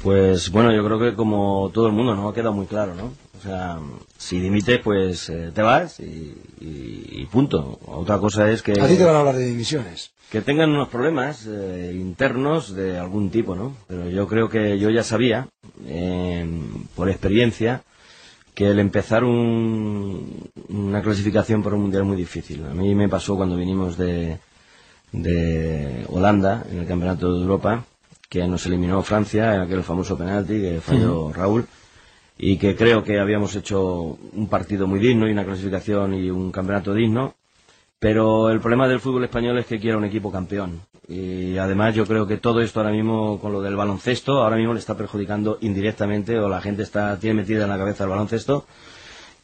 Pues bueno, yo creo que como todo el mundo, ¿no? Ha quedado muy claro, ¿no? O sea, si dimites, pues eh, te vas y, y- y punto. Otra cosa es que... A ti te van a hablar de dimisiones. que tengan unos problemas eh, internos de algún tipo, ¿no? Pero yo creo que yo ya sabía, eh, por experiencia, que el empezar un- una clasificación para un mundial es muy difícil. A mí me pasó cuando vinimos de, de Holanda en el Campeonato de Europa, que nos eliminó Francia en aquel famoso penalti que falló. Raúl y que creo que habíamos hecho un partido muy digno y una clasificación y un campeonato digno pero el problema del fútbol español es que quiere un equipo campeón. Y además yo creo que todo esto ahora mismo con lo del baloncesto, ahora mismo le está perjudicando indirectamente o la gente está tiene metida en la cabeza el baloncesto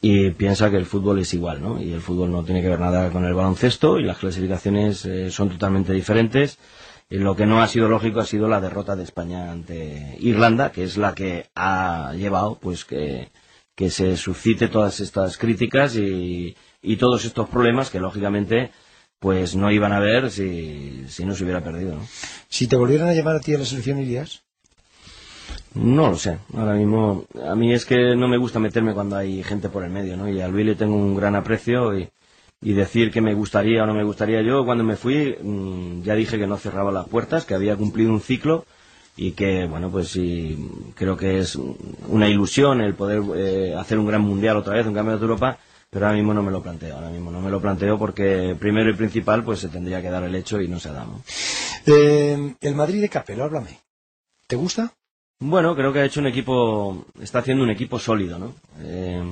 y piensa que el fútbol es igual, ¿no? Y el fútbol no tiene que ver nada con el baloncesto y las clasificaciones eh, son totalmente diferentes. Y lo que no ha sido lógico ha sido la derrota de España ante Irlanda, que es la que ha llevado pues que, que se suscite todas estas críticas y, y todos estos problemas que lógicamente pues no iban a haber si, si no se hubiera perdido, ¿no? Si te volvieran a llamar a ti a la selección, ¿irías? No lo sé, ahora mismo a mí es que no me gusta meterme cuando hay gente por el medio, ¿no? Y a Luis le tengo un gran aprecio y, y decir que me gustaría o no me gustaría. Yo cuando me fui mm, ya dije que no cerraba las puertas, que había cumplido un ciclo y que, bueno, pues sí, creo que es una ilusión el poder eh, hacer un gran mundial otra vez, un campeonato de Europa, pero ahora mismo no me lo planteo, ahora mismo no me lo planteo porque primero y principal pues se tendría que dar el hecho y no se ha dado. Eh, el Madrid de Capello, háblame. ¿Te gusta? Bueno, creo que ha hecho un equipo, está haciendo un equipo sólido, ¿no? Eh,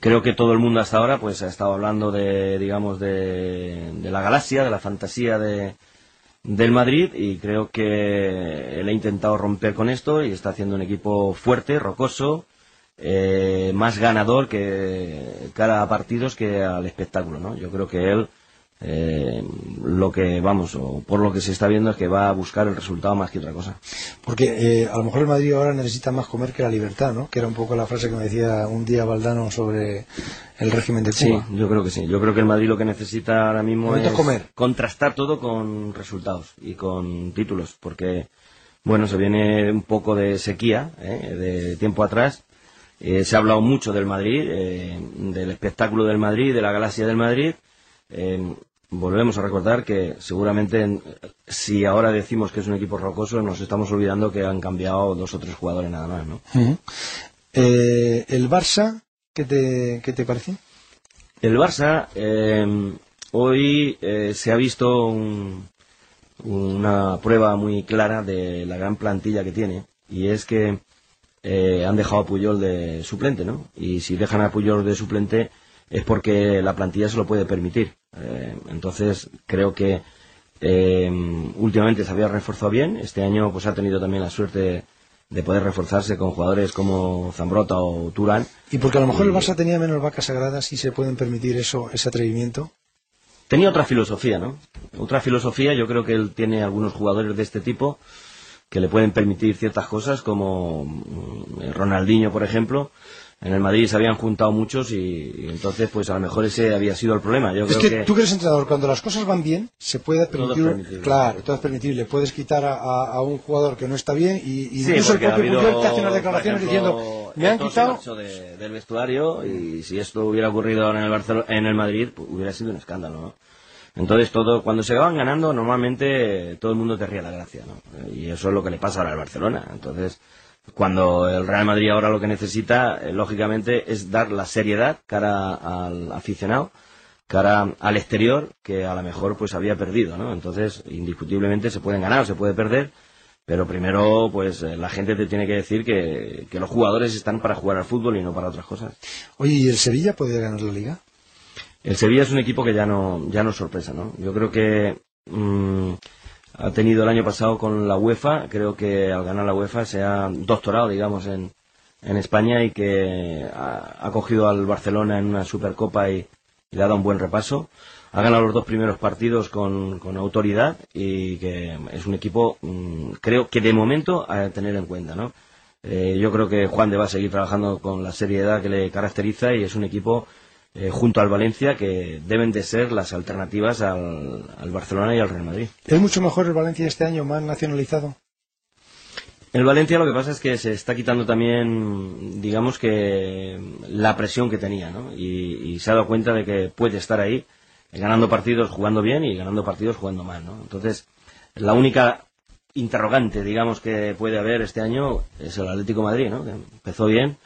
creo que todo el mundo hasta ahora pues ha estado hablando de, digamos, de, de la galaxia, de la fantasía de, del Madrid y creo que él ha intentado romper con esto y está haciendo un equipo fuerte, rocoso, eh, más ganador que cara a partidos que al espectáculo, ¿no? Yo creo que él eh, lo que vamos o por lo que se está viendo es que va a buscar el resultado más que otra cosa. Porque eh, a lo mejor el Madrid ahora necesita más comer que la libertad, ¿no? Que era un poco la frase que me decía un día Valdano sobre el régimen de Sí, Cuba. yo creo que sí. Yo creo que el Madrid lo que necesita ahora mismo es comer. contrastar todo con resultados y con títulos, porque bueno, se viene un poco de sequía, ¿eh? de tiempo atrás. Eh, se ha hablado mucho del Madrid, eh, del espectáculo del Madrid, de la galaxia del Madrid. Eh, volvemos a recordar que seguramente en- si ahora decimos que es un equipo rocoso, nos estamos olvidando que han cambiado dos o tres jugadores nada más, ¿no? Eh, el Barça, ¿qué te, qué te parece? El Barça, eh, hoy eh, se ha visto un- una prueba muy clara de la gran plantilla que tiene, y es que eh, han dejado a Puyol de suplente, ¿no? Y si dejan a Puyol de suplente es porque la plantilla se lo puede permitir. Eh, entonces, creo que eh, últimamente se había reforzado bien, este año pues ha tenido también la suerte de poder reforzarse con jugadores como Zambrota o Turán. Y porque a lo mejor el Barça tenía menos vacas sagradas y se pueden permitir eso, ese atrevimiento. Tenía otra filosofía, ¿no? Otra filosofía, yo creo que él tiene algunos jugadores de este tipo que le pueden permitir ciertas cosas, como mm, Ronaldinho, por ejemplo. En el Madrid se habían juntado muchos y, y entonces, pues a lo mejor ese había sido el problema. Yo es creo que, tú que eres entrenador, cuando las cosas van bien, se puede Todo es permitir. Claro, todo es permitible. Puedes quitar a, a- a un jugador que no está bien y, y Sí, incluso el propio habido, Puyol te hace unas declaraciones ejemplo, diciendo: Me han quitado. de- del vestuario y si esto hubiera ocurrido en el, Barcelo- en el Madrid, pues, hubiera sido un escándalo, ¿no? Entonces, todo, cuando se van ganando, normalmente todo el mundo te ríe la gracia, ¿no? Y eso es lo que le pasa ahora al Barcelona. Entonces, cuando el Real Madrid ahora lo que necesita, eh, lógicamente, es dar la seriedad cara al aficionado, cara al exterior, que a lo mejor pues había perdido, ¿no? Entonces, indiscutiblemente se pueden ganar o se puede perder, pero primero, pues eh, la gente te tiene que decir que, que los jugadores están para jugar al fútbol y no para otras cosas. Oye, ¿y el Sevilla puede ganar la liga? El Sevilla es un equipo que ya no, ya no es sorpresa, ¿no? Yo creo que mm, ha tenido el año pasado con la UEFA. Creo que al ganar la UEFA se ha doctorado, digamos, en, en España y que ha, cogido al Barcelona en una Supercopa y, y le ha dado un buen repaso. Ha ganado los dos primeros partidos con, con autoridad y que es un equipo, mm, creo que de momento a tener en cuenta, ¿no? Eh, yo creo que Juan de va a seguir trabajando con la seriedad que le caracteriza y es un equipo eh, junto al Valencia que deben de ser las alternativas al, al Barcelona y al Real Madrid. ¿Es mucho mejor el Valencia este año, más nacionalizado? El Valencia lo que pasa es que se está quitando también, digamos que la presión que tenía, ¿no? Y, y se ha dado cuenta de que puede estar ahí, ganando partidos jugando bien y ganando partidos jugando mal, ¿no? Entonces, la única interrogante, digamos, que puede haber este año es el Atlético de Madrid, ¿no? Que empezó bien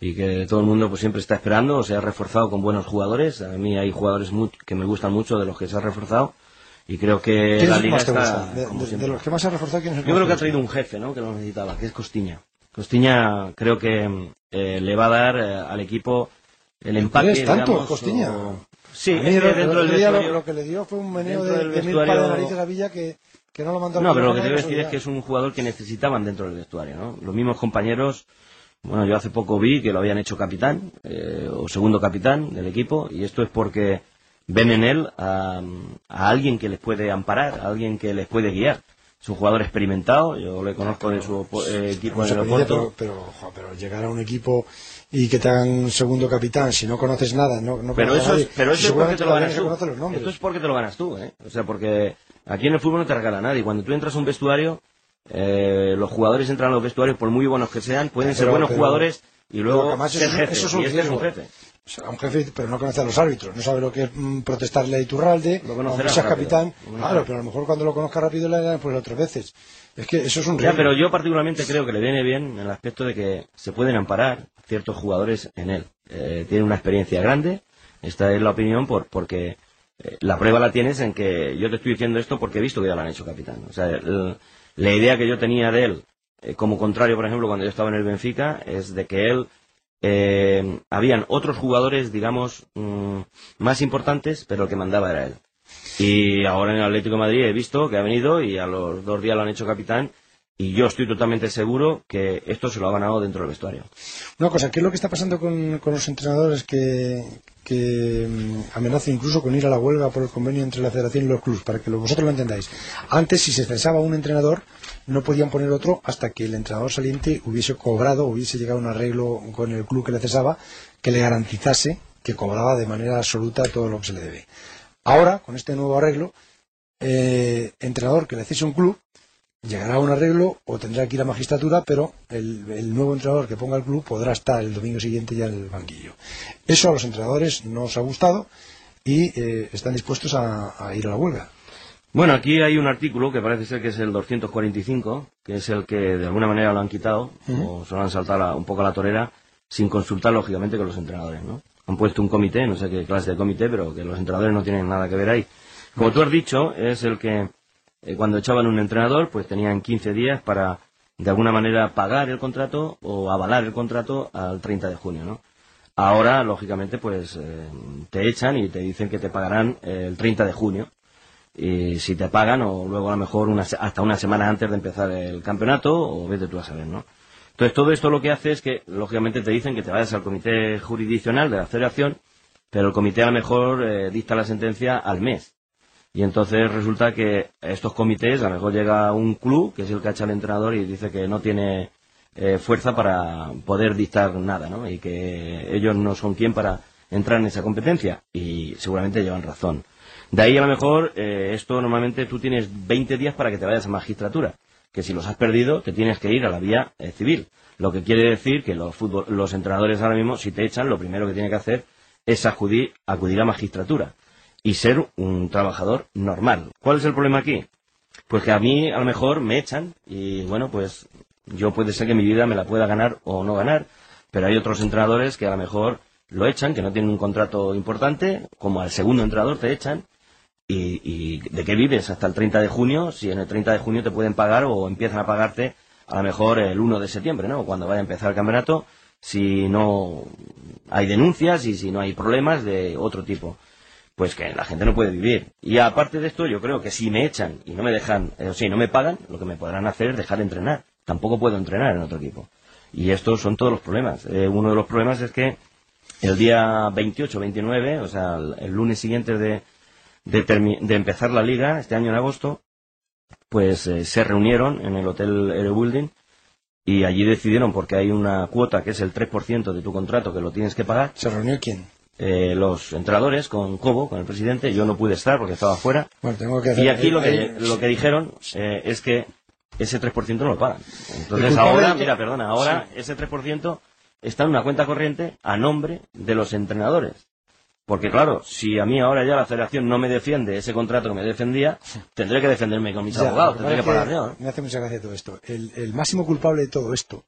y que todo el mundo pues siempre está esperando, se ha reforzado con buenos jugadores. A mí hay jugadores que me gustan mucho de los que se ha reforzado y creo que ¿Quién la liga está? De, los que más se ha reforzado, ¿quién es el Yo creo que ha traído un jefe, ¿no? Que lo necesitaba, que es Costiña. Costiña creo que eh, le va a dar eh, al equipo el empaque, ¿Eres tanto, digamos, Costiña? o- Sí, A mí es el- que el dentro del lo, vestuario- lo que le dio fue un meneo de, de mil pares de narices a Villa que, que no lo mandó No, pero lo que te quiero decir es que es un jugador que necesitaban dentro del vestuario, ¿no? Los mismos compañeros, bueno, yo hace poco vi que lo habían hecho capitán, eh, o segundo capitán del equipo, y esto es porque ven en él a, a alguien que les puede amparar, a alguien que les puede guiar. Es un jugador experimentado, yo le conozco de su eh, equipo en el pero, pero, jo, pero llegar a un equipo y que te hagan segundo capitán si no conoces nada, no, no Pero eso, es, pero eso es porque te lo ganas tú. conocen los nombres. Esto es porque te lo ganas tú, ¿eh? O sea, porque aquí en el fútbol no te regala nadie. Cuando tú entras a un vestuario, eh, los jugadores entran a los vestuarios, por muy buenos que sean, pueden ser buenos pero- jugadores y luego ser eso, es- jefes. eso es un y este es un jefe. O sea, un jefe, pero no conoce a los árbitros, no sabe lo que es mm, protestarle a Iturralde, aunque seas capitán, claro, pero a lo mejor cuando lo conozca rápido le dan pues otras veces. Es que eso es un Ya, pero yo particularmente creo que le viene bien en el aspecto de que se pueden amparar ciertos jugadores en él. Eh, tiene una experiencia grande, esta es la opinión, por, porque eh, la prueba la tienes en que yo te estoy diciendo esto porque he visto que ya lo han hecho capitán. O sea, el- la idea que yo tenía de él, eh, como contrario, por ejemplo, cuando yo estaba en el Benfica, es de que él eh, habían otros jugadores, digamos, mm, más importantes, pero el que mandaba era él. Y ahora en el Atlético de Madrid he visto que ha venido y a los dos días lo han hecho capitán y yo estoy totalmente seguro que esto se lo ha ganado dentro del vestuario. Una cosa, ¿qué es lo que está pasando con, los entrenadores que, que mm, amenazan incluso con ir a la huelga por el convenio entre la federación y los clubes? Para que vosotros lo entendáis. Antes, si se cesaba un entrenador, no podían poner otro hasta que el entrenador saliente hubiese cobrado, hubiese llegado a un arreglo con el club que le cesaba, que le garantizase que cobraba de manera absoluta todo lo que se le debe. Ahora, con este nuevo arreglo, eh, entrenador que le cese un club llegará a un arreglo o tendrá que ir a magistratura, pero el, el nuevo entrenador que ponga el club podrá estar el domingo siguiente ya en el banquillo. Eso a los entrenadores no os ha gustado y eh, están dispuestos a, a ir a la huelga. Bueno, aquí hay un artículo que parece ser que es el 245, que es el que de alguna manera lo han quitado, o se lo han saltado un poco a la torera, sin consultar lógicamente con los entrenadores, ¿no? Han puesto un comité, no sé qué clase de comité, pero que los entrenadores no tienen nada que ver ahí. Como tú has dicho, es el que eh, cuando echaban un entrenador, pues tenían 15 días para de alguna manera pagar el contrato o avalar el contrato al 30 de junio, ¿no? Ahora, lógicamente, pues eh, te echan y te dicen que te pagarán el 30 de junio. Y si te pagan, o luego a lo mejor una hasta una semana antes de empezar el campeonato, o vete tú a saber, ¿no? Entonces, todo esto lo que hace es que, lógicamente, te dicen que te vayas al comité jurisdiccional de la federación, pero el comité a lo mejor eh, dicta la sentencia al mes. Y entonces resulta que estos comités, a lo mejor llega un club, que es el que echa al entrenador, y dice que no tiene eh, fuerza para poder dictar nada, ¿no? Y que ellos no son quien para entrar en esa competencia. Y seguramente llevan razón. De ahí a lo mejor eh, esto normalmente tú tienes 20 días para que te vayas a magistratura, que si los has perdido te tienes que ir a la vía eh, civil. Lo que quiere decir que los, fútbol- los entrenadores ahora mismo, si te echan, lo primero que tienen que hacer es acudir, acudir a magistratura y ser un trabajador normal. ¿Cuál es el problema aquí? Pues que a mí a lo mejor me echan y bueno, pues yo puede ser que mi vida me la pueda ganar o no ganar, pero hay otros entrenadores que a lo mejor lo echan, que no tienen un contrato importante, como al segundo entrenador te echan, y, y ¿de qué vives hasta el 30 de junio? Si en el 30 de junio te pueden pagar o empiezan a pagarte a lo mejor el 1 de septiembre, ¿no? Cuando vaya a empezar el campeonato, si no hay denuncias y si no hay problemas de otro tipo. Pues que la gente no puede vivir. Y aparte de esto, yo creo que si me echan y no me dejan, eh, o si no me pagan, lo que me podrán hacer es dejar de entrenar. Tampoco puedo entrenar en otro equipo. Y estos son todos los problemas. Eh, uno de los problemas es que el día 28, 29, o sea, el, el lunes siguiente de, de, de empezar la liga, este año en agosto, pues eh, se reunieron en el Hotel Aero Building y allí decidieron, porque hay una cuota que es el 3% de tu contrato que lo tienes que pagar. ¿Se reunió quién? Eh, los entrenadores con Cobo, con el presidente. Yo no pude estar porque estaba fuera. Bueno, tengo que hacer- Y aquí lo que, lo que dijeron eh, es que ese 3% no lo pagan. Entonces ahora, mira, perdona, ahora ese 3% está en una cuenta corriente a nombre de los entrenadores. Porque claro, si a mí ahora ya la federación no me defiende ese contrato que me defendía, tendré que defenderme con mis Ya, abogados, tendré que pagar yo. ¿no? Me hace mucha gracia todo esto. El, el máximo culpable de todo esto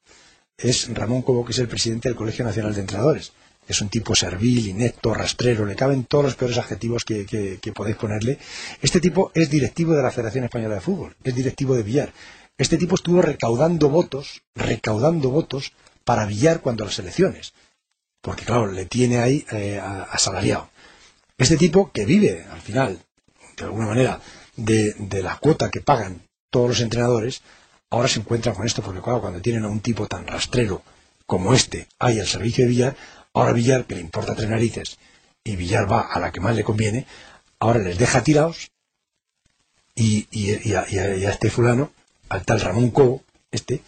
es Ramón Cobo, que es el presidente del Colegio Nacional de Entrenadores. Es un tipo servil, inepto, rastrero, le caben todos los peores adjetivos que, podéis ponerle. Este tipo es directivo de la Federación Española de Fútbol, es directivo de Villar. Este tipo estuvo recaudando votos, recaudando votos para Villar cuando las elecciones. Porque claro, le tiene ahí eh, asalariado. Este tipo que vive, al final, de alguna manera, de, de la cuota que pagan todos los entrenadores, ahora se encuentra con esto, porque claro, cuando tienen a un tipo tan rastrero como este ahí al servicio de Villar, ahora Villar, que le importa tres narices, y Villar va a la que más le conviene, ahora les deja tirados y, y- y a, y este fulano, al tal Ramón Cobo, este,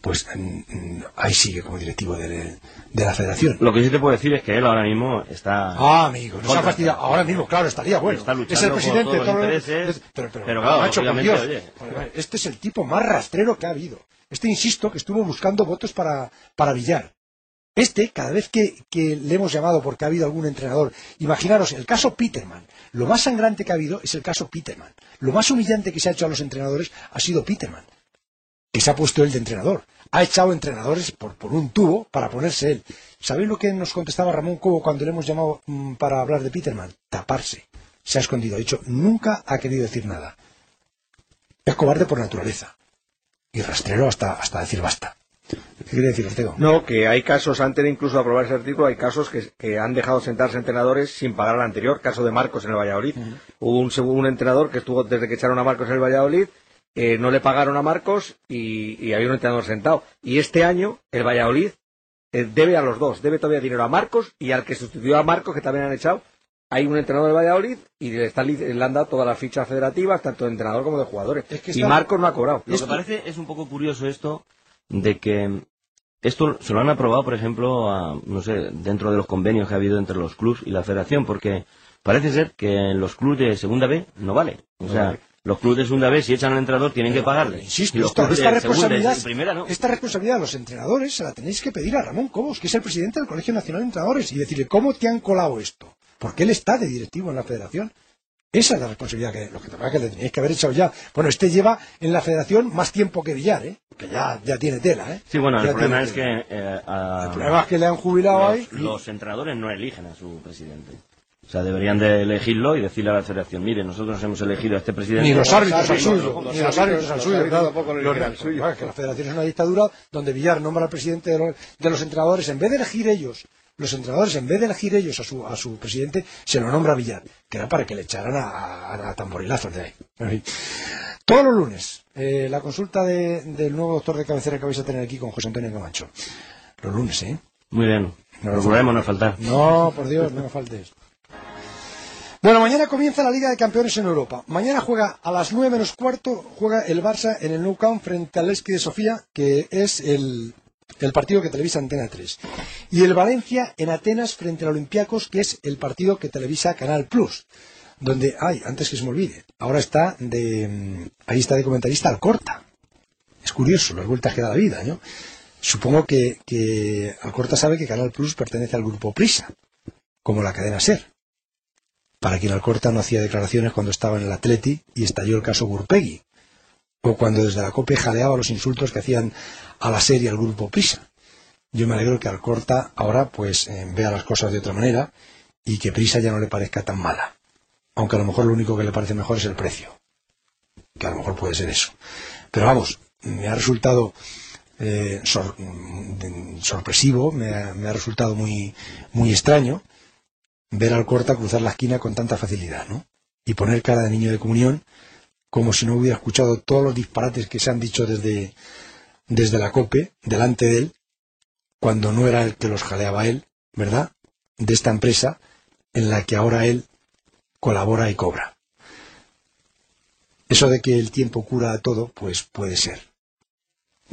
pues mm, mm, ahí sigue como directivo de, de la federación. Lo que sí te puedo decir es que él ahora mismo está... Ah, amigo, nos ha contra- fastidiado. Ahora mismo, claro, estaría bueno. Está luchando es el presidente todos los intereses, Pero, pero, pero claro, macho, por Dios. oye. Este es el tipo más rastrero que ha habido. Este, insisto, que estuvo buscando votos para, para Villar. Este, cada vez que, le hemos llamado porque ha habido algún entrenador, imaginaros, el caso Peterman, lo más sangrante que ha habido es el caso Peterman. Lo más humillante que se ha hecho a los entrenadores ha sido Peterman, que se ha puesto él de entrenador. Ha echado entrenadores por, un tubo para ponerse él. ¿Sabéis lo que nos contestaba Ramón Cobo cuando le hemos llamado mm, para hablar de Peterman? Taparse. Se ha escondido. Ha dicho, nunca ha querido decir nada. Es cobarde por naturaleza. Y rastrero hasta decir basta. ¿Qué quiere decir? No, que hay casos, antes de incluso aprobar ese artículo, hay casos que, que han dejado sentarse entrenadores sin pagar al anterior, caso de Marcos en el Valladolid. Hubo un, un entrenador que estuvo desde que echaron a Marcos en el Valladolid, eh, no le pagaron a Marcos y, y había un entrenador sentado. Y este año el Valladolid eh, debe a los dos, debe todavía dinero a Marcos y al que sustituyó a Marcos, que también han echado. Hay un entrenador del Valladolid y le, está, le han dado todas las fichas federativas, tanto de entrenador como de jugadores. que y Marcos no ha cobrado. Lo que parece es un poco curioso esto de que esto se lo han aprobado, por ejemplo, a, no sé, dentro de los convenios que ha habido entre los clubes y la federación, porque parece ser que en los clubes de segunda B no vale. O No sea, vale. los clubes de segunda B, si echan al entrenador, tienen que pagarle. Insisto, y los esta, responsabilidad, y primera no. esta responsabilidad de los entrenadores se la tenéis que pedir a Ramón Cobos, que es el presidente del Colegio Nacional de Entrenadores, y decirle cómo te han colado esto. Porque él está de directivo en la federación. Esa es la responsabilidad que, lo que, que le teníais que haber echado ya. Bueno, este lleva en la federación más tiempo que Villar, ¿eh? Que ya, ya tiene tela, ¿eh? Sí, bueno, Ya el problema es tela. que... eh, a- El problema es que le han jubilado los, ahí y- los entrenadores no eligen a su presidente. O sea, deberían de elegirlo y decirle a la federación, mire, nosotros nos hemos elegido a este presidente. Ni los árbitros al suyo, ni los árbitros al suyo, tampoco lo Los- eligen al suyo. que la federación es una dictadura donde Villar nombra al presidente de los, de los entrenadores, en vez de elegir ellos, los entrenadores, en vez de elegir ellos a su, a su presidente, se lo nombra Villar, que era para que le echaran a, a- a tamborilazos de ahí. En fin. Todos los lunes, eh, la consulta de- del nuevo doctor de cabecera que vais a tener aquí con José Antonio Camacho. Los lunes, ¿eh? Muy bien. Procuraremos no faltar. No, por Dios, no me faltes. Bueno, mañana comienza la Liga de Campeones en Europa. Mañana juega a las nueve menos cuarto, juega el Barça en el Nou Camp frente al Esqui de Sofía, que es el, el partido que televisa Antena 3. Y el Valencia en Atenas frente al Olympiacos, que es el partido que televisa Canal Plus. Donde, ay, antes que se me olvide, ahora está de, mm, ahí está de comentarista Alcorta. Es curioso las vueltas que da la vida, ¿no? Supongo que, que Alcorta sabe que Canal Plus pertenece al grupo Prisa, como la cadena Ser. Para quien Alcorta no hacía declaraciones cuando estaba en el Atleti y estalló el caso Gurpegui, o cuando desde la COPE jaleaba los insultos que hacían a la serie al grupo Prisa. Yo me alegro que Alcorta ahora pues eh, vea las cosas de otra manera y que Prisa ya no le parezca tan mala. Aunque a lo mejor lo único que le parece mejor es el precio. Que a lo mejor puede ser eso. Pero vamos, me ha resultado eh, mm, sorpresivo, me ha, me ha resultado muy, muy extraño ver al Corta cruzar la esquina con tanta facilidad, ¿no? Y poner cara de niño de comunión como si no hubiera escuchado todos los disparates que se han dicho desde, desde la COPE, delante de él, cuando no era el que los jaleaba él, ¿verdad? De esta empresa en la que ahora él colabora y cobra. Eso de que el tiempo cura todo, pues puede ser.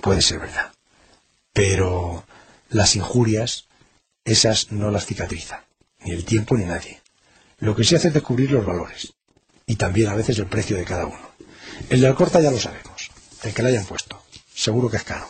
Puede ser verdad. Pero las injurias, esas no las cicatriza. Ni el tiempo ni nadie. Lo que sí hace es descubrir los valores. Y también a veces el precio de cada uno. El de Alcorta ya lo sabemos. El que le hayan puesto. Seguro que es caro.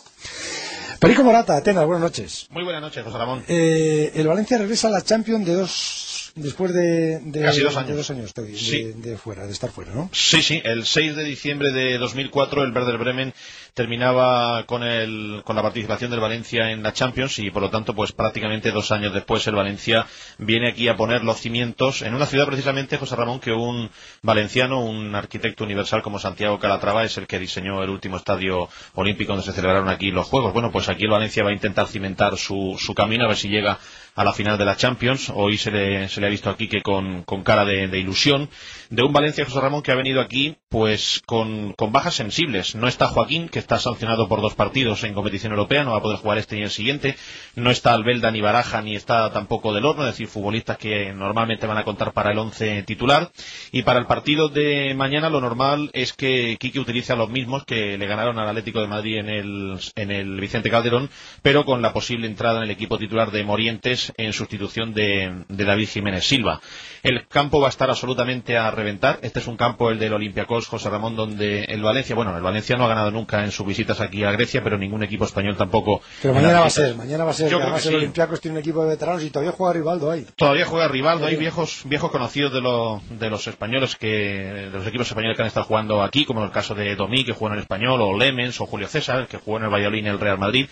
Perico Morata, Atenas, buenas noches. Muy buenas noches, José Ramón. Eh, el Valencia regresa a la Champions de dos después de, de Casi dos de años. dos años de, Sí. de fuera, de estar fuera, ¿no? Sí, sí, el 6 de diciembre de 2004 el Werder Bremen terminaba con, el, con la participación del Valencia en la Champions y por lo tanto pues prácticamente dos años después el Valencia viene aquí a poner los cimientos en una ciudad precisamente, José Ramón, que un valenciano, un arquitecto universal como Santiago Calatrava es el que diseñó el último estadio olímpico donde se celebraron aquí los Juegos. Bueno, pues aquí el Valencia va a intentar cimentar su, su camino a ver si llega a la final de la Champions. Hoy se le, se le ha visto aquí que con, cara de, ilusión de un Valencia José Ramón que ha venido aquí pues con, bajas sensibles. No está Joaquín, que está sancionado por dos partidos en competición europea, no va a poder jugar este y el siguiente. No está Albelda ni Baraja, ni está tampoco Del Horno, es decir, futbolistas que normalmente van a contar para el once titular. Y para el partido de mañana lo normal es que Quique utilice a los mismos que le ganaron al Atlético de Madrid en el, en el Vicente Calderón, pero con la posible entrada en el equipo titular de Morientes en sustitución de, de David Jiménez Silva. El campo va a estar absolutamente a reventar. Este es un campo, el del Olympiacos, José Ramón, donde el Valencia, bueno, el Valencia no ha ganado nunca en sus visitas aquí a Grecia, pero ningún equipo español tampoco. Pero en mañana va a ser, mañana va a ser. Yo creo que el. Olympiacos tiene un equipo de veteranos y todavía juega Rivaldo ahí. Todavía juega Rivaldo, hay viejos, viejos conocidos de, lo- de los españoles que, de los equipos españoles que han estado jugando aquí, como el caso de Domí, que jugó en el Español, o Lemens, o Julio César, que jugó en el Valladolid y en el Real Madrid,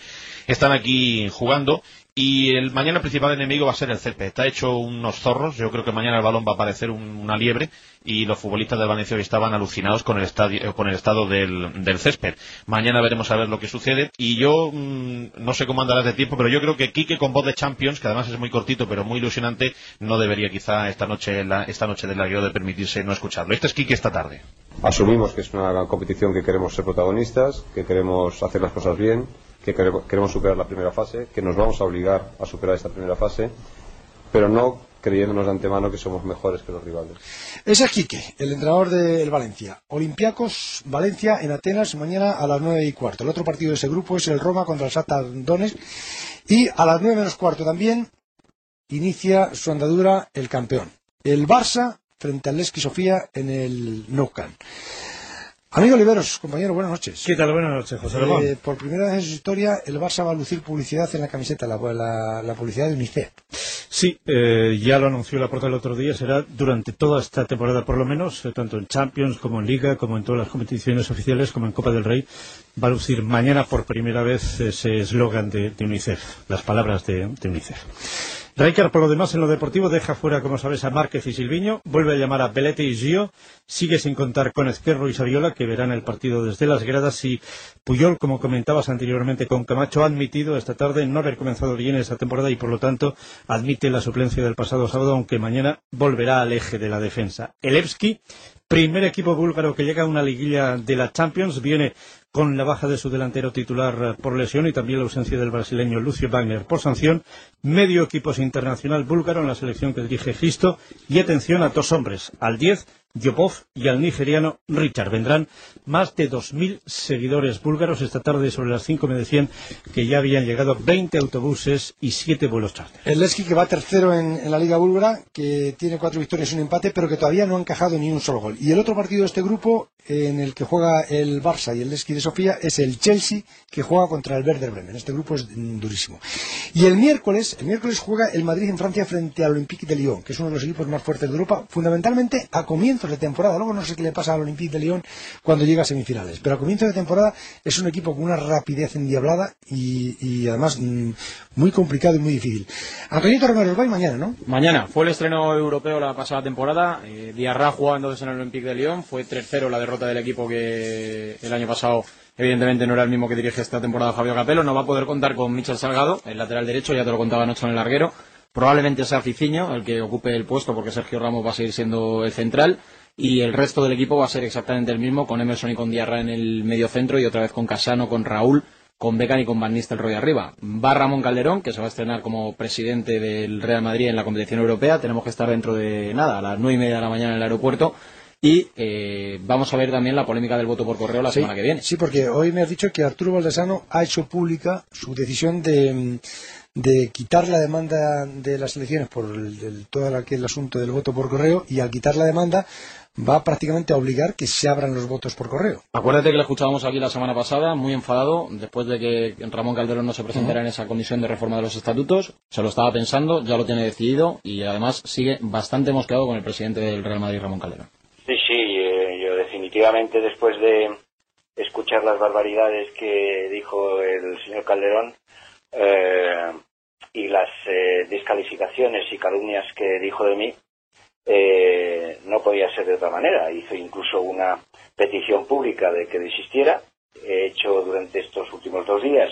están aquí jugando. Y el mañana el principal enemigo va a ser el césped. Está hecho unos zorros. Yo creo que mañana el balón va a parecer un- una liebre. Y los futbolistas del Valencia hoy estaban alucinados con el, estadio, eh, con el estado del, césped. Mañana veremos a ver lo que sucede. Y yo mm, no sé cómo andarás de tiempo, pero yo creo que Quique con voz de Champions, que además es muy cortito pero muy ilusionante, no debería quizá esta noche, la- esta noche del de permitirse no escucharlo. Este es Quique esta tarde. Asumimos que es una competición que queremos ser protagonistas, que queremos hacer las cosas bien, que queremos superar la primera fase, que nos vamos a obligar a superar esta primera fase, pero no creyéndonos de antemano que somos mejores que los rivales. Ese es Quique, el entrenador del Valencia. Olympiacos, Valencia, en Atenas, mañana a las nueve y cuarto. El otro partido de ese grupo es el Roma contra el Shakhtar Donetsk. Y a las nueve menos cuarto también inicia su andadura el campeón. El Barça frente al Leski Sofía en el Nou. Amigo Oliveros, compañero, buenas noches. ¿Qué tal? Buenas noches, José Ramón. Eh, por primera vez en su historia, el Barça va a lucir publicidad en la camiseta, la, la- la publicidad de UNICEF. Sí, eh, ya lo anunció la porta el otro día, será durante toda esta temporada por lo menos, eh, tanto en Champions como en Liga, como en todas las competiciones oficiales, como en Copa del Rey, va a lucir mañana por primera vez ese eslogan de, de UNICEF, las palabras de, de UNICEF. Rijkaard, por lo demás, en lo deportivo deja fuera, como sabes, a Márquez y Silviño, vuelve a llamar a Belete y Gio, sigue sin contar con Ezquerro y Saviola, que verán el partido desde las gradas, y Puyol, como comentabas anteriormente con Camacho, ha admitido esta tarde no haber comenzado bien esta temporada y, por lo tanto, admite la suplencia del pasado sábado, aunque mañana volverá al eje de la defensa. Elevski, primer equipo búlgaro que llega a una liguilla de la Champions, viene con la baja de su delantero titular eh, por lesión y también la ausencia del brasileño Lucio Wagner por sanción, medio equipo internacional búlgaro en la selección que dirige Gisto. Y atención a dos hombres, al 10 Yopov y al nigeriano Richard. Vendrán más de 2.000 seguidores búlgaros. Esta tarde sobre las 5 me decían que ya habían llegado 20 autobuses y 7 vuelos charter. El Leski que va tercero en, la Liga Búlgara, que tiene cuatro victorias y un empate, pero que todavía no ha encajado ni un solo gol. Y el otro partido de este grupo, en el que juega el Barça y el Leski de Sofía, es el Chelsea, que juega contra el Werder Bremen. Este grupo es durísimo. Y el miércoles, el miércoles juega el Madrid en Francia frente al Olympique de Lyon, que es uno de los equipos más fuertes de Europa, fundamentalmente a de temporada. Luego no sé qué le pasa al Olympique de Lyon cuando llega a semifinales, pero a comienzos de temporada es un equipo con una rapidez endiablada y, además mm, muy complicado y muy difícil. Antonito Romero Uruguay mañana, ¿no? Mañana fue el estreno europeo la pasada temporada. Eh, Diarra entonces en el Olympique de Lyon. Fue 3-0 la derrota del equipo que el año pasado, evidentemente, no era el mismo que dirige esta temporada Fabio Capello. No va a poder contar con Michel Salgado, el lateral derecho, ya te lo contaba anoche en el larguero. Probablemente sea Ficiño el que ocupe el puesto porque Sergio Ramos va a seguir siendo el central y el resto del equipo va a ser exactamente el mismo con Emerson y con Diarra en el medio centro y otra vez con Casano, con Raúl, con Beckham y con Van Nistelrooy arriba. Va Ramón Calderón, que se va a estrenar como presidente del Real Madrid en la competición europea. Tenemos que estar dentro de nada, a las nueve y media de la mañana en el aeropuerto. Y eh, vamos a ver también la polémica del voto por correo la semana que viene. Sí, porque hoy me has dicho que Arturo Valdesano ha hecho pública su decisión de, de quitar la demanda de las elecciones por el, el- todo aquel asunto del voto por correo y al quitar la demanda va prácticamente a obligar que se abran los votos por correo. Acuérdate que lo escuchábamos aquí la semana pasada, muy enfadado, después de que Ramón Calderón no se presentara en esa comisión de reforma de los estatutos. Se lo estaba pensando, ya lo tiene decidido y además sigue bastante mosqueado con el presidente del Real Madrid, Ramón Calderón. Sí, sí, eh, yo definitivamente después de escuchar las barbaridades que dijo el señor Calderón eh, y las eh, descalificaciones y calumnias que dijo de mí, eh, no podía ser de otra manera. Hizo incluso una petición pública de que desistiera. He hecho durante estos últimos dos días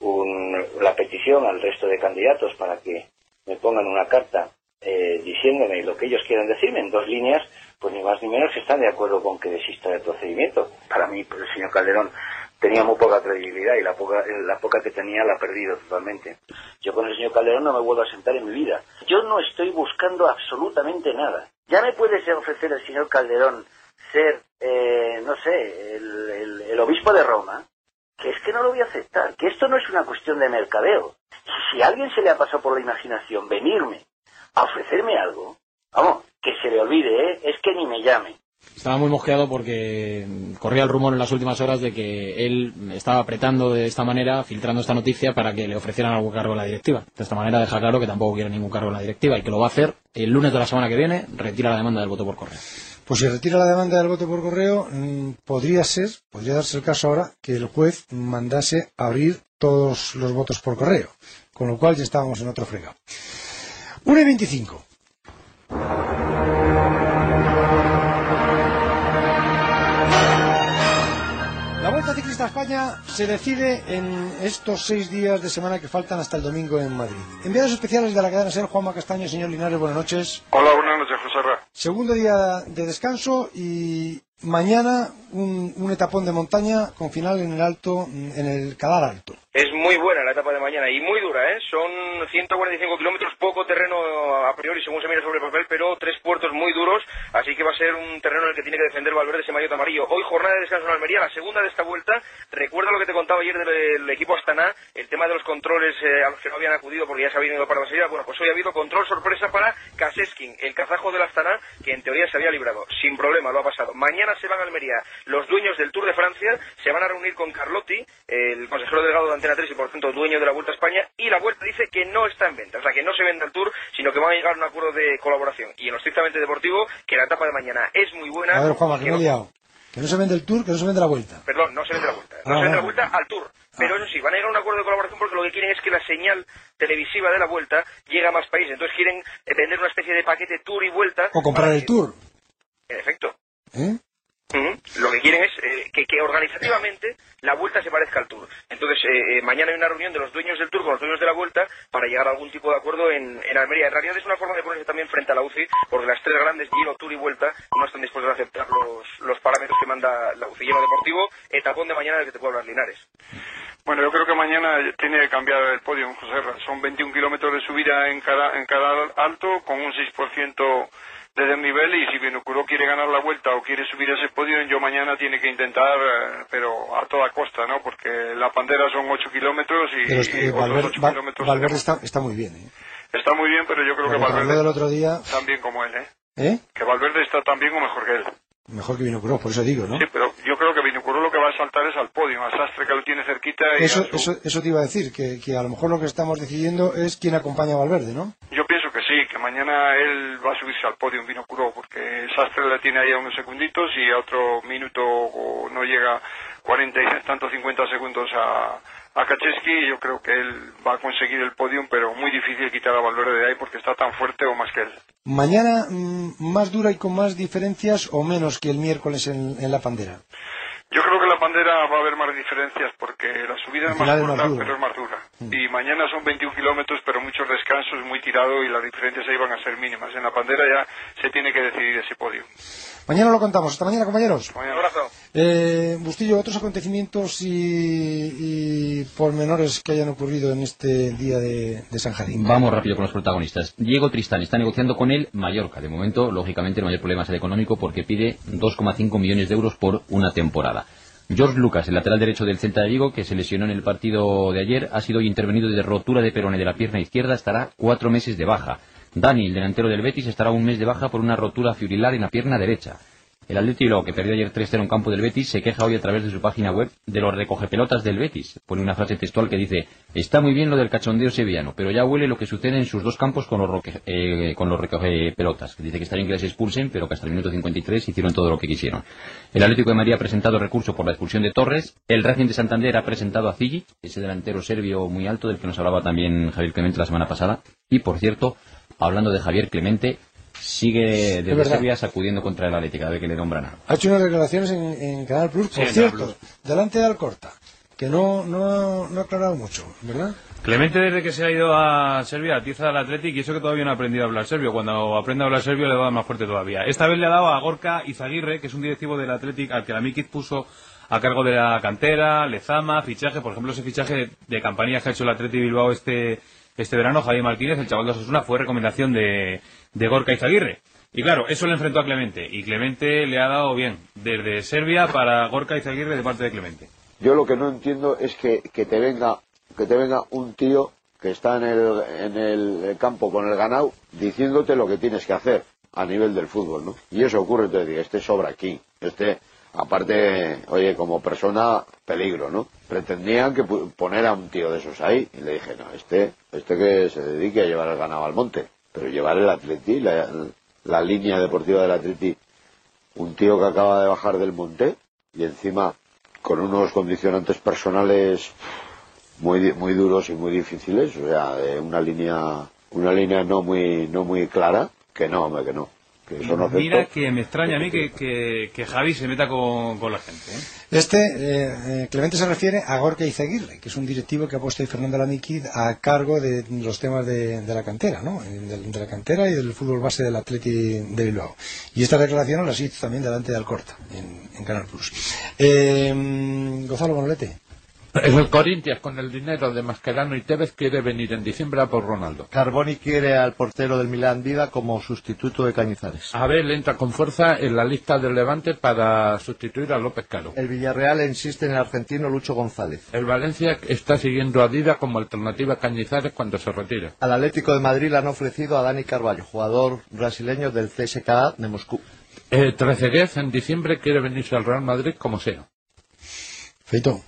un- la petición al resto de candidatos para que me pongan una carta eh, diciéndome lo que ellos quieran decirme en dos líneas, pues ni más ni menos están de acuerdo con que desista del procedimiento. Para mí, pues, el señor Calderón tenía muy poca credibilidad y la poca, la poca que tenía la ha perdido totalmente. Yo con el señor Calderón no me vuelvo a sentar en mi vida. Yo no estoy buscando absolutamente nada. Ya me puede ofrecer el señor Calderón ser, eh, no sé, el, el- el obispo de Roma, que es que no lo voy a aceptar, que esto no es una cuestión de mercadeo. Si a alguien se le ha pasado por la imaginación venirme a ofrecerme algo, vamos, que se le olvide, ¿eh? es que ni me llame. Estaba muy mosqueado porque corría el rumor en las últimas horas de que él estaba apretando de esta manera, filtrando esta noticia para que le ofrecieran algún cargo en la directiva. De esta manera deja claro que tampoco quiere ningún cargo en la directiva y que lo va a hacer el lunes de la semana que viene, retira la demanda del voto por correo. Pues si retira la demanda del voto por correo, mm, podría ser, podría darse el caso ahora, que el juez mandase abrir todos los votos por correo, con lo cual ya estábamos en otro fregado. 1 y 25. España se decide en estos seis días de semana que faltan hasta el domingo en Madrid. Enviados especiales de la cadena SER, Juanma Castaño, señor Linares, buenas noches. Hola, buenas noches, José Ra. Segundo día de descanso y mañana un, etapón de montaña con final en el alto, en el Cadar Alto. Es muy buena la etapa de mañana y muy dura, ¿eh? Son 145 kilómetros, poco terreno a priori según se mira sobre el papel, pero tres puertos muy duros, así que va a ser un terreno en el que tiene que defender Valverde ese maillot amarillo. Hoy jornada de descanso en Almería, la segunda de esta vuelta. Recuerda lo que te contaba ayer del, del equipo Astana, el tema de los controles eh, a los que no habían acudido porque ya se habían ido para la salida. Bueno, pues hoy ha habido control sorpresa para Kaseskin, el kazajo del Astana, que en teoría se había librado. Sin problema, lo ha pasado. Mañana se van a Almería los dueños del Tour de Francia, se van a reunir con Carlotti, el consejero delegado de Antena 3 y por tanto dueño de la Vuelta a España, y la Vuelta dice que no está en venta, o sea que no se vende el Tour, sino que van a llegar a un acuerdo de colaboración. Y en lo estrictamente deportivo, que la etapa de mañana es muy buena. A ver, Juanma, que que me he no- liado. Que no se vende el Tour, que no se vende la Vuelta. Perdón, no se vende la Vuelta. No Ah, se vende la. Vuelta al Tour. Pero eso sí, van a llegar a un acuerdo de colaboración porque lo que quieren es que la señal televisiva de la Vuelta llegue a más países. Entonces quieren eh, vender una especie de paquete Tour y Vuelta. O comprar el Tour. En efecto. ¿eh? Lo que quieren es eh, que, organizativamente la vuelta se parezca al Tour. Entonces, eh, eh, mañana hay una reunión de los dueños del Tour con los dueños de la vuelta para llegar a algún tipo de acuerdo en, en Almería. En realidad es una forma de ponerse también frente a la UCI, porque las tres grandes, Giro, Tour y Vuelta, no están dispuestos a aceptar los, los parámetros que manda la UCI. Lleno deportivo, etapón de mañana del que te puedo hablar, Linares. Bueno, yo creo que mañana tiene que cambiar el podio, José. Son 21 kilómetros de subida en cada, en cada alto, con un 6% de desnivel, y si Vinocuró quiere ganar la vuelta o quiere subir ese podio, yo mañana tiene que intentar, eh, pero a toda costa, ¿no? Porque la pandera son 8 kilómetros y, Pero Valverde, 8 Va- kilómetros. Valverde está, está muy bien. ¿eh? Está muy bien, pero yo creo que habló del Valverde otro día, tan bien como él, ¿eh? ¿eh? Que Valverde está tan bien o mejor que él. mejor que Vinocuró, por eso digo, ¿no? Sí, pero yo creo que Vinocuró lo que va a saltar es al podio, a Sastre que lo tiene cerquita y Eso, su- eso, eso te iba a decir, que, que a lo mejor lo que estamos decidiendo es quién acompaña a Valverde, ¿no? Yo sí, que mañana él va a subirse al podio en Vinocuró, porque Sastre le tiene ahí a unos segunditos y a otro minuto o no llega 40 y tanto 50 segundos a, a Kacheski y yo creo que él va a conseguir el podium, pero muy difícil quitar a Valverde de ahí porque está tan fuerte o más que él. Mañana mm, más dura y con más diferencias o menos que el miércoles en, en la pandera. Yo creo que en la bandera va a haber más diferencias porque la subida es más corta, pero es más dura. Mm. Y mañana son 21 kilómetros, pero muchos descansos, muy tirado y las diferencias ahí van a ser mínimas. En la bandera ya se tiene que decidir ese podio. Mañana lo contamos. Hasta mañana, compañeros. Un abrazo. Eh, Bustillo, otros acontecimientos y, y pormenores que hayan ocurrido en este día de, de San Jadín. Vamos rápido con los protagonistas. Diego Tristán está negociando con el Mallorca. De momento, lógicamente, el mayor problema es el económico porque pide 2,5 millones de euros por una temporada. George Lucas, el lateral derecho del Celta de Vigo, que se lesionó en el partido de ayer, ha sido intervenido de rotura de perone de la pierna izquierda, estará cuatro meses de baja. Dani, el delantero del Betis, estará un mes de baja por una rotura fibrilar en la pierna derecha. El Atleti Bilbao, que perdió ayer 3-0 en campo del Betis, se queja hoy a través de su página web de los recogepelotas del Betis. Pone una frase textual que dice, está muy bien lo del cachondeo sevillano, pero ya huele lo que sucede en sus dos campos con los, roque- eh, con los recogepelotas. Dice que está bien que les expulsen, pero que hasta el minuto 53 hicieron todo lo que quisieron. El Atlético de Madrid ha presentado recurso por la expulsión de Torres. El Racing de Santander ha presentado a Zigic, ese delantero serbio muy alto del que nos hablaba también Javier Clemente la semana pasada. Y, por cierto, hablando de Javier Clemente, sigue desde verdad. Serbia sacudiendo contra el Atlético, a ver que le nombran algo. Ha hecho unas declaraciones en, en Canal Plus, por cierto, delante de Alcorta, que no, no, no ha aclarado mucho, ¿verdad? Clemente desde que se ha ido a Serbia atiza al Athletic y eso que todavía no ha aprendido a hablar serbio. Cuando aprende a hablar serbio le va a dar más fuerte todavía. Esta vez le ha dado a Gorka Izaguirre, que es un directivo del Athletic al que la Mikic puso a cargo de la cantera, Lezama, fichaje, por ejemplo ese fichaje de, de que ha hecho el Athletic Bilbao este, este verano, Javier Martínez, el chaval de Osasuna, fue recomendación de, de Gorka Izaguirre. Y claro, eso le enfrentó a Clemente. Y Clemente le ha dado bien, desde Serbia para Gorka Izaguirre de parte de Clemente. Yo lo que no entiendo es que, que te venga que te venga un tío que está en el, en el campo con el ganado diciéndote lo que tienes que hacer a nivel del fútbol, ¿no? Y eso ocurre, entonces este sobra aquí, este, aparte, oye, como persona, peligro, ¿no? Pretendían que poner a un tío de esos ahí, y le dije, no, este, este que se dedique a llevar el ganado al monte, pero llevar el atleti, la, línea deportiva del atleti, un tío que acaba de bajar del monte, y encima con unos condicionantes personales muy muy duros y muy difíciles o sea de una línea una línea no muy no muy clara que no hombre que no que Mira que me extraña a mí que, que, que Javi se meta con, con la gente. ¿eh? Este, eh, eh, Clemente se refiere a Gorka Izaguirre, que es un directivo que ha puesto ahí Fernando Lamiquid a cargo de los temas de, de la cantera, ¿no? Eh, De, de la cantera y del fútbol base del Atleti de Bilbao. Y estas declaraciones las hizo también delante de Alcorta, en, en Canal Plus. Eh, Gonzalo Manolete. El Corinthians, con el dinero de Mascherano y Tevez, quiere venir en diciembre a por Ronaldo. Carboni quiere al portero del Milán Vida como sustituto de Cañizares. Abel entra con fuerza en la lista del Levante para sustituir a López Caro. El Villarreal insiste en el argentino Lucho González. El Valencia está siguiendo a Dida como alternativa a Cañizares cuando se retire. Al Atlético de Madrid le han ofrecido a Dani Carballo, jugador brasileño del CSKA de Moscú. Eh, Trezeguet en diciembre quiere venirse al Real Madrid como sea. Feito.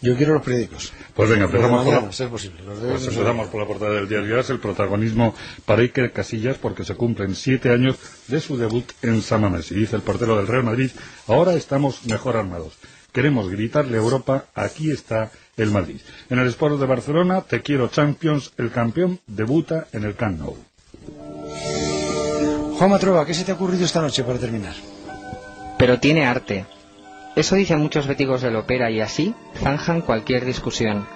Yo quiero los periódicos. Pues venga, empezamos por mañana, la, si es posible. Pues empezamos por la portada del diario AS, el protagonismo para Iker Casillas porque se cumplen siete años de su debut en San Mamés. Y dice el portero del Real Madrid, ahora estamos mejor armados. Queremos gritarle a Europa, aquí está el Madrid. En el Sport de Barcelona, te quiero Champions, el campeón debuta en el Camp Nou. Juan Matrova, ¿qué se te ha ocurrido esta noche para terminar? Pero tiene arte. Eso dicen muchos béticos del ópera y así zanjan cualquier discusión.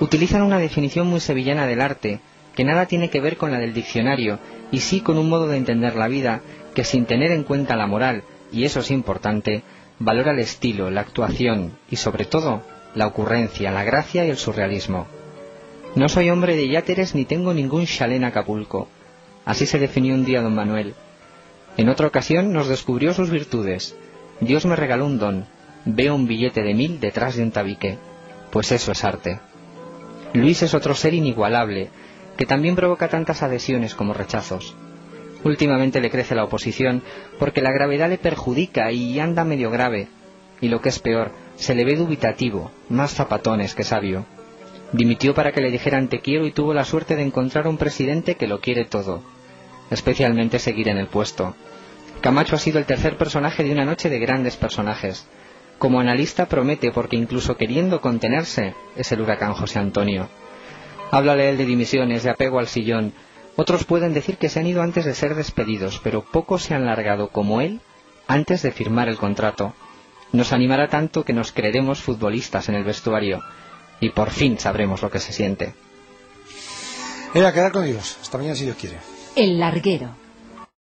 Utilizan una definición muy sevillana del arte, que nada tiene que ver con la del diccionario, y sí con un modo de entender la vida que sin tener en cuenta la moral, y eso es importante, valora el estilo, la actuación y sobre todo la ocurrencia, la gracia y el surrealismo. No soy hombre de yáteres ni tengo ningún chalé en Acapulco. Así se definió un día don Manuel. En otra ocasión nos descubrió sus virtudes. Dios me regaló un don. Veo un billete de mil detrás de un tabique. Pues eso es arte. Luis es otro ser inigualable, que también provoca tantas adhesiones como rechazos. Últimamente le crece la oposición porque la gravedad le perjudica y anda medio grave. Y lo que es peor, se le ve dubitativo, más zapatones que sabio. Dimitió para que le dijeran te quiero y tuvo la suerte de encontrar un presidente que lo quiere todo, especialmente seguir en el puesto. Camacho ha sido el tercer personaje de una noche de grandes personajes. Como analista promete porque incluso queriendo contenerse es el huracán José Antonio. Háblale él de dimisiones, de apego al sillón. Otros pueden decir que se han ido antes de ser despedidos, pero pocos se han largado como él antes de firmar el contrato. Nos animará tanto que nos creeremos futbolistas en el vestuario y por fin sabremos lo que se siente. Eh, a quedar con Dios. Hasta mañana si Dios quiere. El larguero.